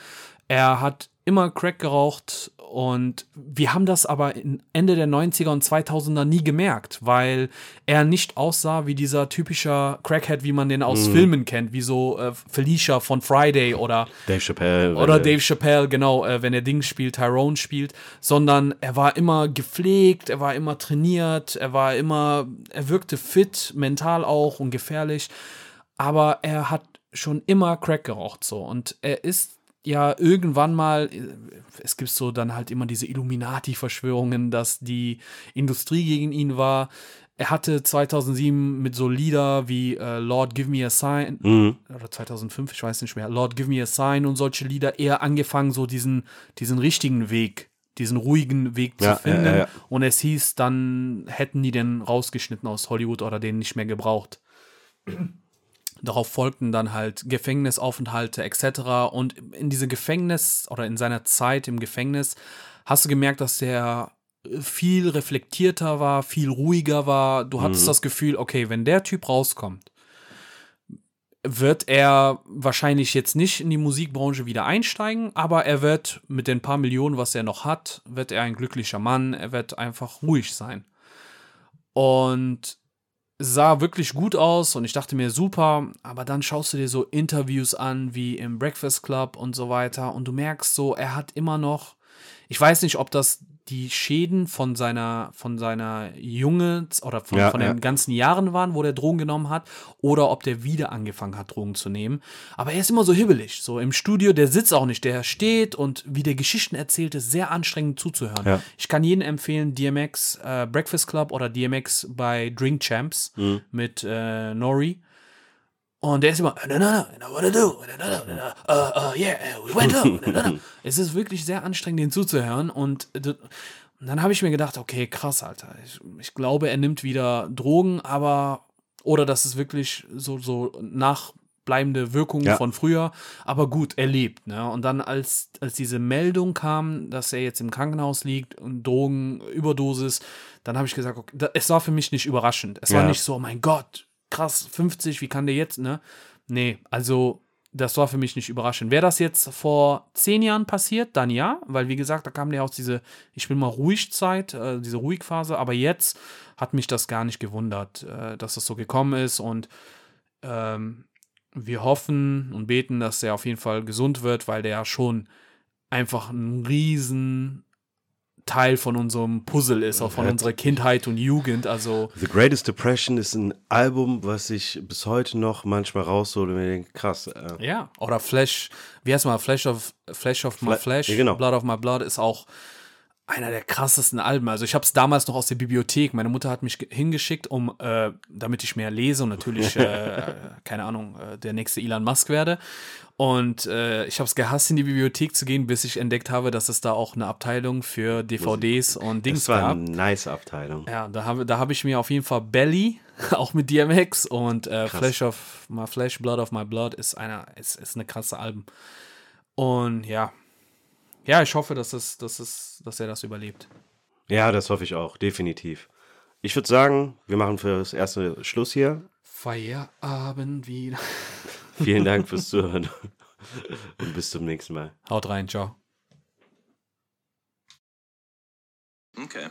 Er hat immer Crack geraucht und wir haben das aber Ende der 90er und 2000er nie gemerkt, weil er nicht aussah wie dieser typische Crackhead, wie man den aus mm. Filmen kennt, wie so äh, Felicia von Friday oder Dave Chappelle. Oder Dave Chappelle, genau, äh, wenn er Ding spielt, Tyrone spielt, sondern er war immer gepflegt, er war immer trainiert, er war immer, er wirkte fit, mental auch und gefährlich, aber er hat schon immer Crack geraucht so und er ist ja irgendwann mal, es gibt so dann halt immer diese Illuminati-Verschwörungen, dass die Industrie gegen ihn war. Er hatte 2007 mit so Lieder wie äh, Lord Give Me a Sign mhm. oder 2005, ich weiß nicht mehr, Lord Give Me a Sign und solche Lieder eher angefangen, so diesen, diesen richtigen Weg, diesen ruhigen Weg ja, zu finden. Ja, ja, und es hieß, dann hätten die den rausgeschnitten aus Hollywood oder den nicht mehr gebraucht. Darauf folgten dann halt Gefängnisaufenthalte etc. Und in diese Gefängnis oder in seiner Zeit im Gefängnis hast du gemerkt, dass er viel reflektierter war, viel ruhiger war. Du hattest mhm. das Gefühl, okay, wenn der Typ rauskommt, wird er wahrscheinlich jetzt nicht in die Musikbranche wieder einsteigen, aber er wird mit den paar Millionen, was er noch hat, wird er ein glücklicher Mann, er wird einfach ruhig sein. Und sah wirklich gut aus und ich dachte mir super, aber dann schaust du dir so Interviews an wie im Breakfast Club und so weiter. Und du merkst so, er hat immer noch, ich weiß nicht, ob das die Schäden von seiner, von seiner Junge oder von, ja, von den ganzen Jahren waren, wo der Drogen genommen hat, oder ob der wieder angefangen hat, Drogen zu nehmen. Aber er ist immer so hibbelig. So im Studio, der sitzt auch nicht, der steht und wie der Geschichten erzählt, ist sehr anstrengend zuzuhören. Ja. Ich kann jedem empfehlen, DMX äh, Breakfast Club oder DMX bei Drink Champs mhm. mit äh, Nori. Und der ist immer, no, no, no, what to do? Uh, uh, yeah, we went home. es ist wirklich sehr anstrengend, den zuzuhören. Und, und dann habe ich mir gedacht, okay, krass, Alter. Ich, ich, glaube, er nimmt wieder Drogen, aber, oder das ist wirklich so, so nachbleibende Wirkung ja. von früher. Aber gut, er lebt. Ne? Und dann, als, als diese Meldung kam, dass er jetzt im Krankenhaus liegt und Drogenüberdosis, dann habe ich gesagt, okay, es war für mich nicht überraschend. Es ja. war nicht so, oh mein Gott, krass, 50, wie kann der jetzt, ne? Nee, also das war für mich nicht überraschend. Wäre das jetzt vor zehn Jahren passiert, dann ja, weil wie gesagt, da kam der aus diese, ich will mal ruhig Zeit, äh, diese Ruhigphase, aber jetzt hat mich das gar nicht gewundert, äh, dass das so gekommen ist und ähm, wir hoffen und beten, dass er auf jeden Fall gesund wird, weil der ja schon einfach ein riesen Teil von unserem Puzzle ist, auch von unserer Kindheit und Jugend. Also The Greatest Depression ist ein Album, was ich bis heute noch manchmal raushole und mir denke, krass. Äh. Ja, oder Flash, wie heißt mal, Flash of, Flash of My Flash, ja, genau. Blood of My Blood ist auch einer der krassesten Alben. Also ich habe es damals noch aus der Bibliothek. Meine Mutter hat mich hingeschickt, um, äh, damit ich mehr lese und natürlich, äh, keine Ahnung, äh, der nächste Elon Musk werde. Und äh, ich habe es gehasst, in die Bibliothek zu gehen, bis ich entdeckt habe, dass es da auch eine Abteilung für DVDs und Dings gab. Das war eine nice Abteilung. Ja, da habe da hab ich mir auf jeden Fall Belly, auch mit DMX und äh, Flash of My Flesh, Blood of My Blood ist einer, ist, ist eine krasse Album. Und ja, ja, ich hoffe, dass, es, dass, es, dass er das überlebt. Ja, das hoffe ich auch, definitiv. Ich würde sagen, wir machen für das erste Schluss hier. Feierabend wieder. Vielen Dank fürs Zuhören und bis zum nächsten Mal. Haut rein, ciao. Okay.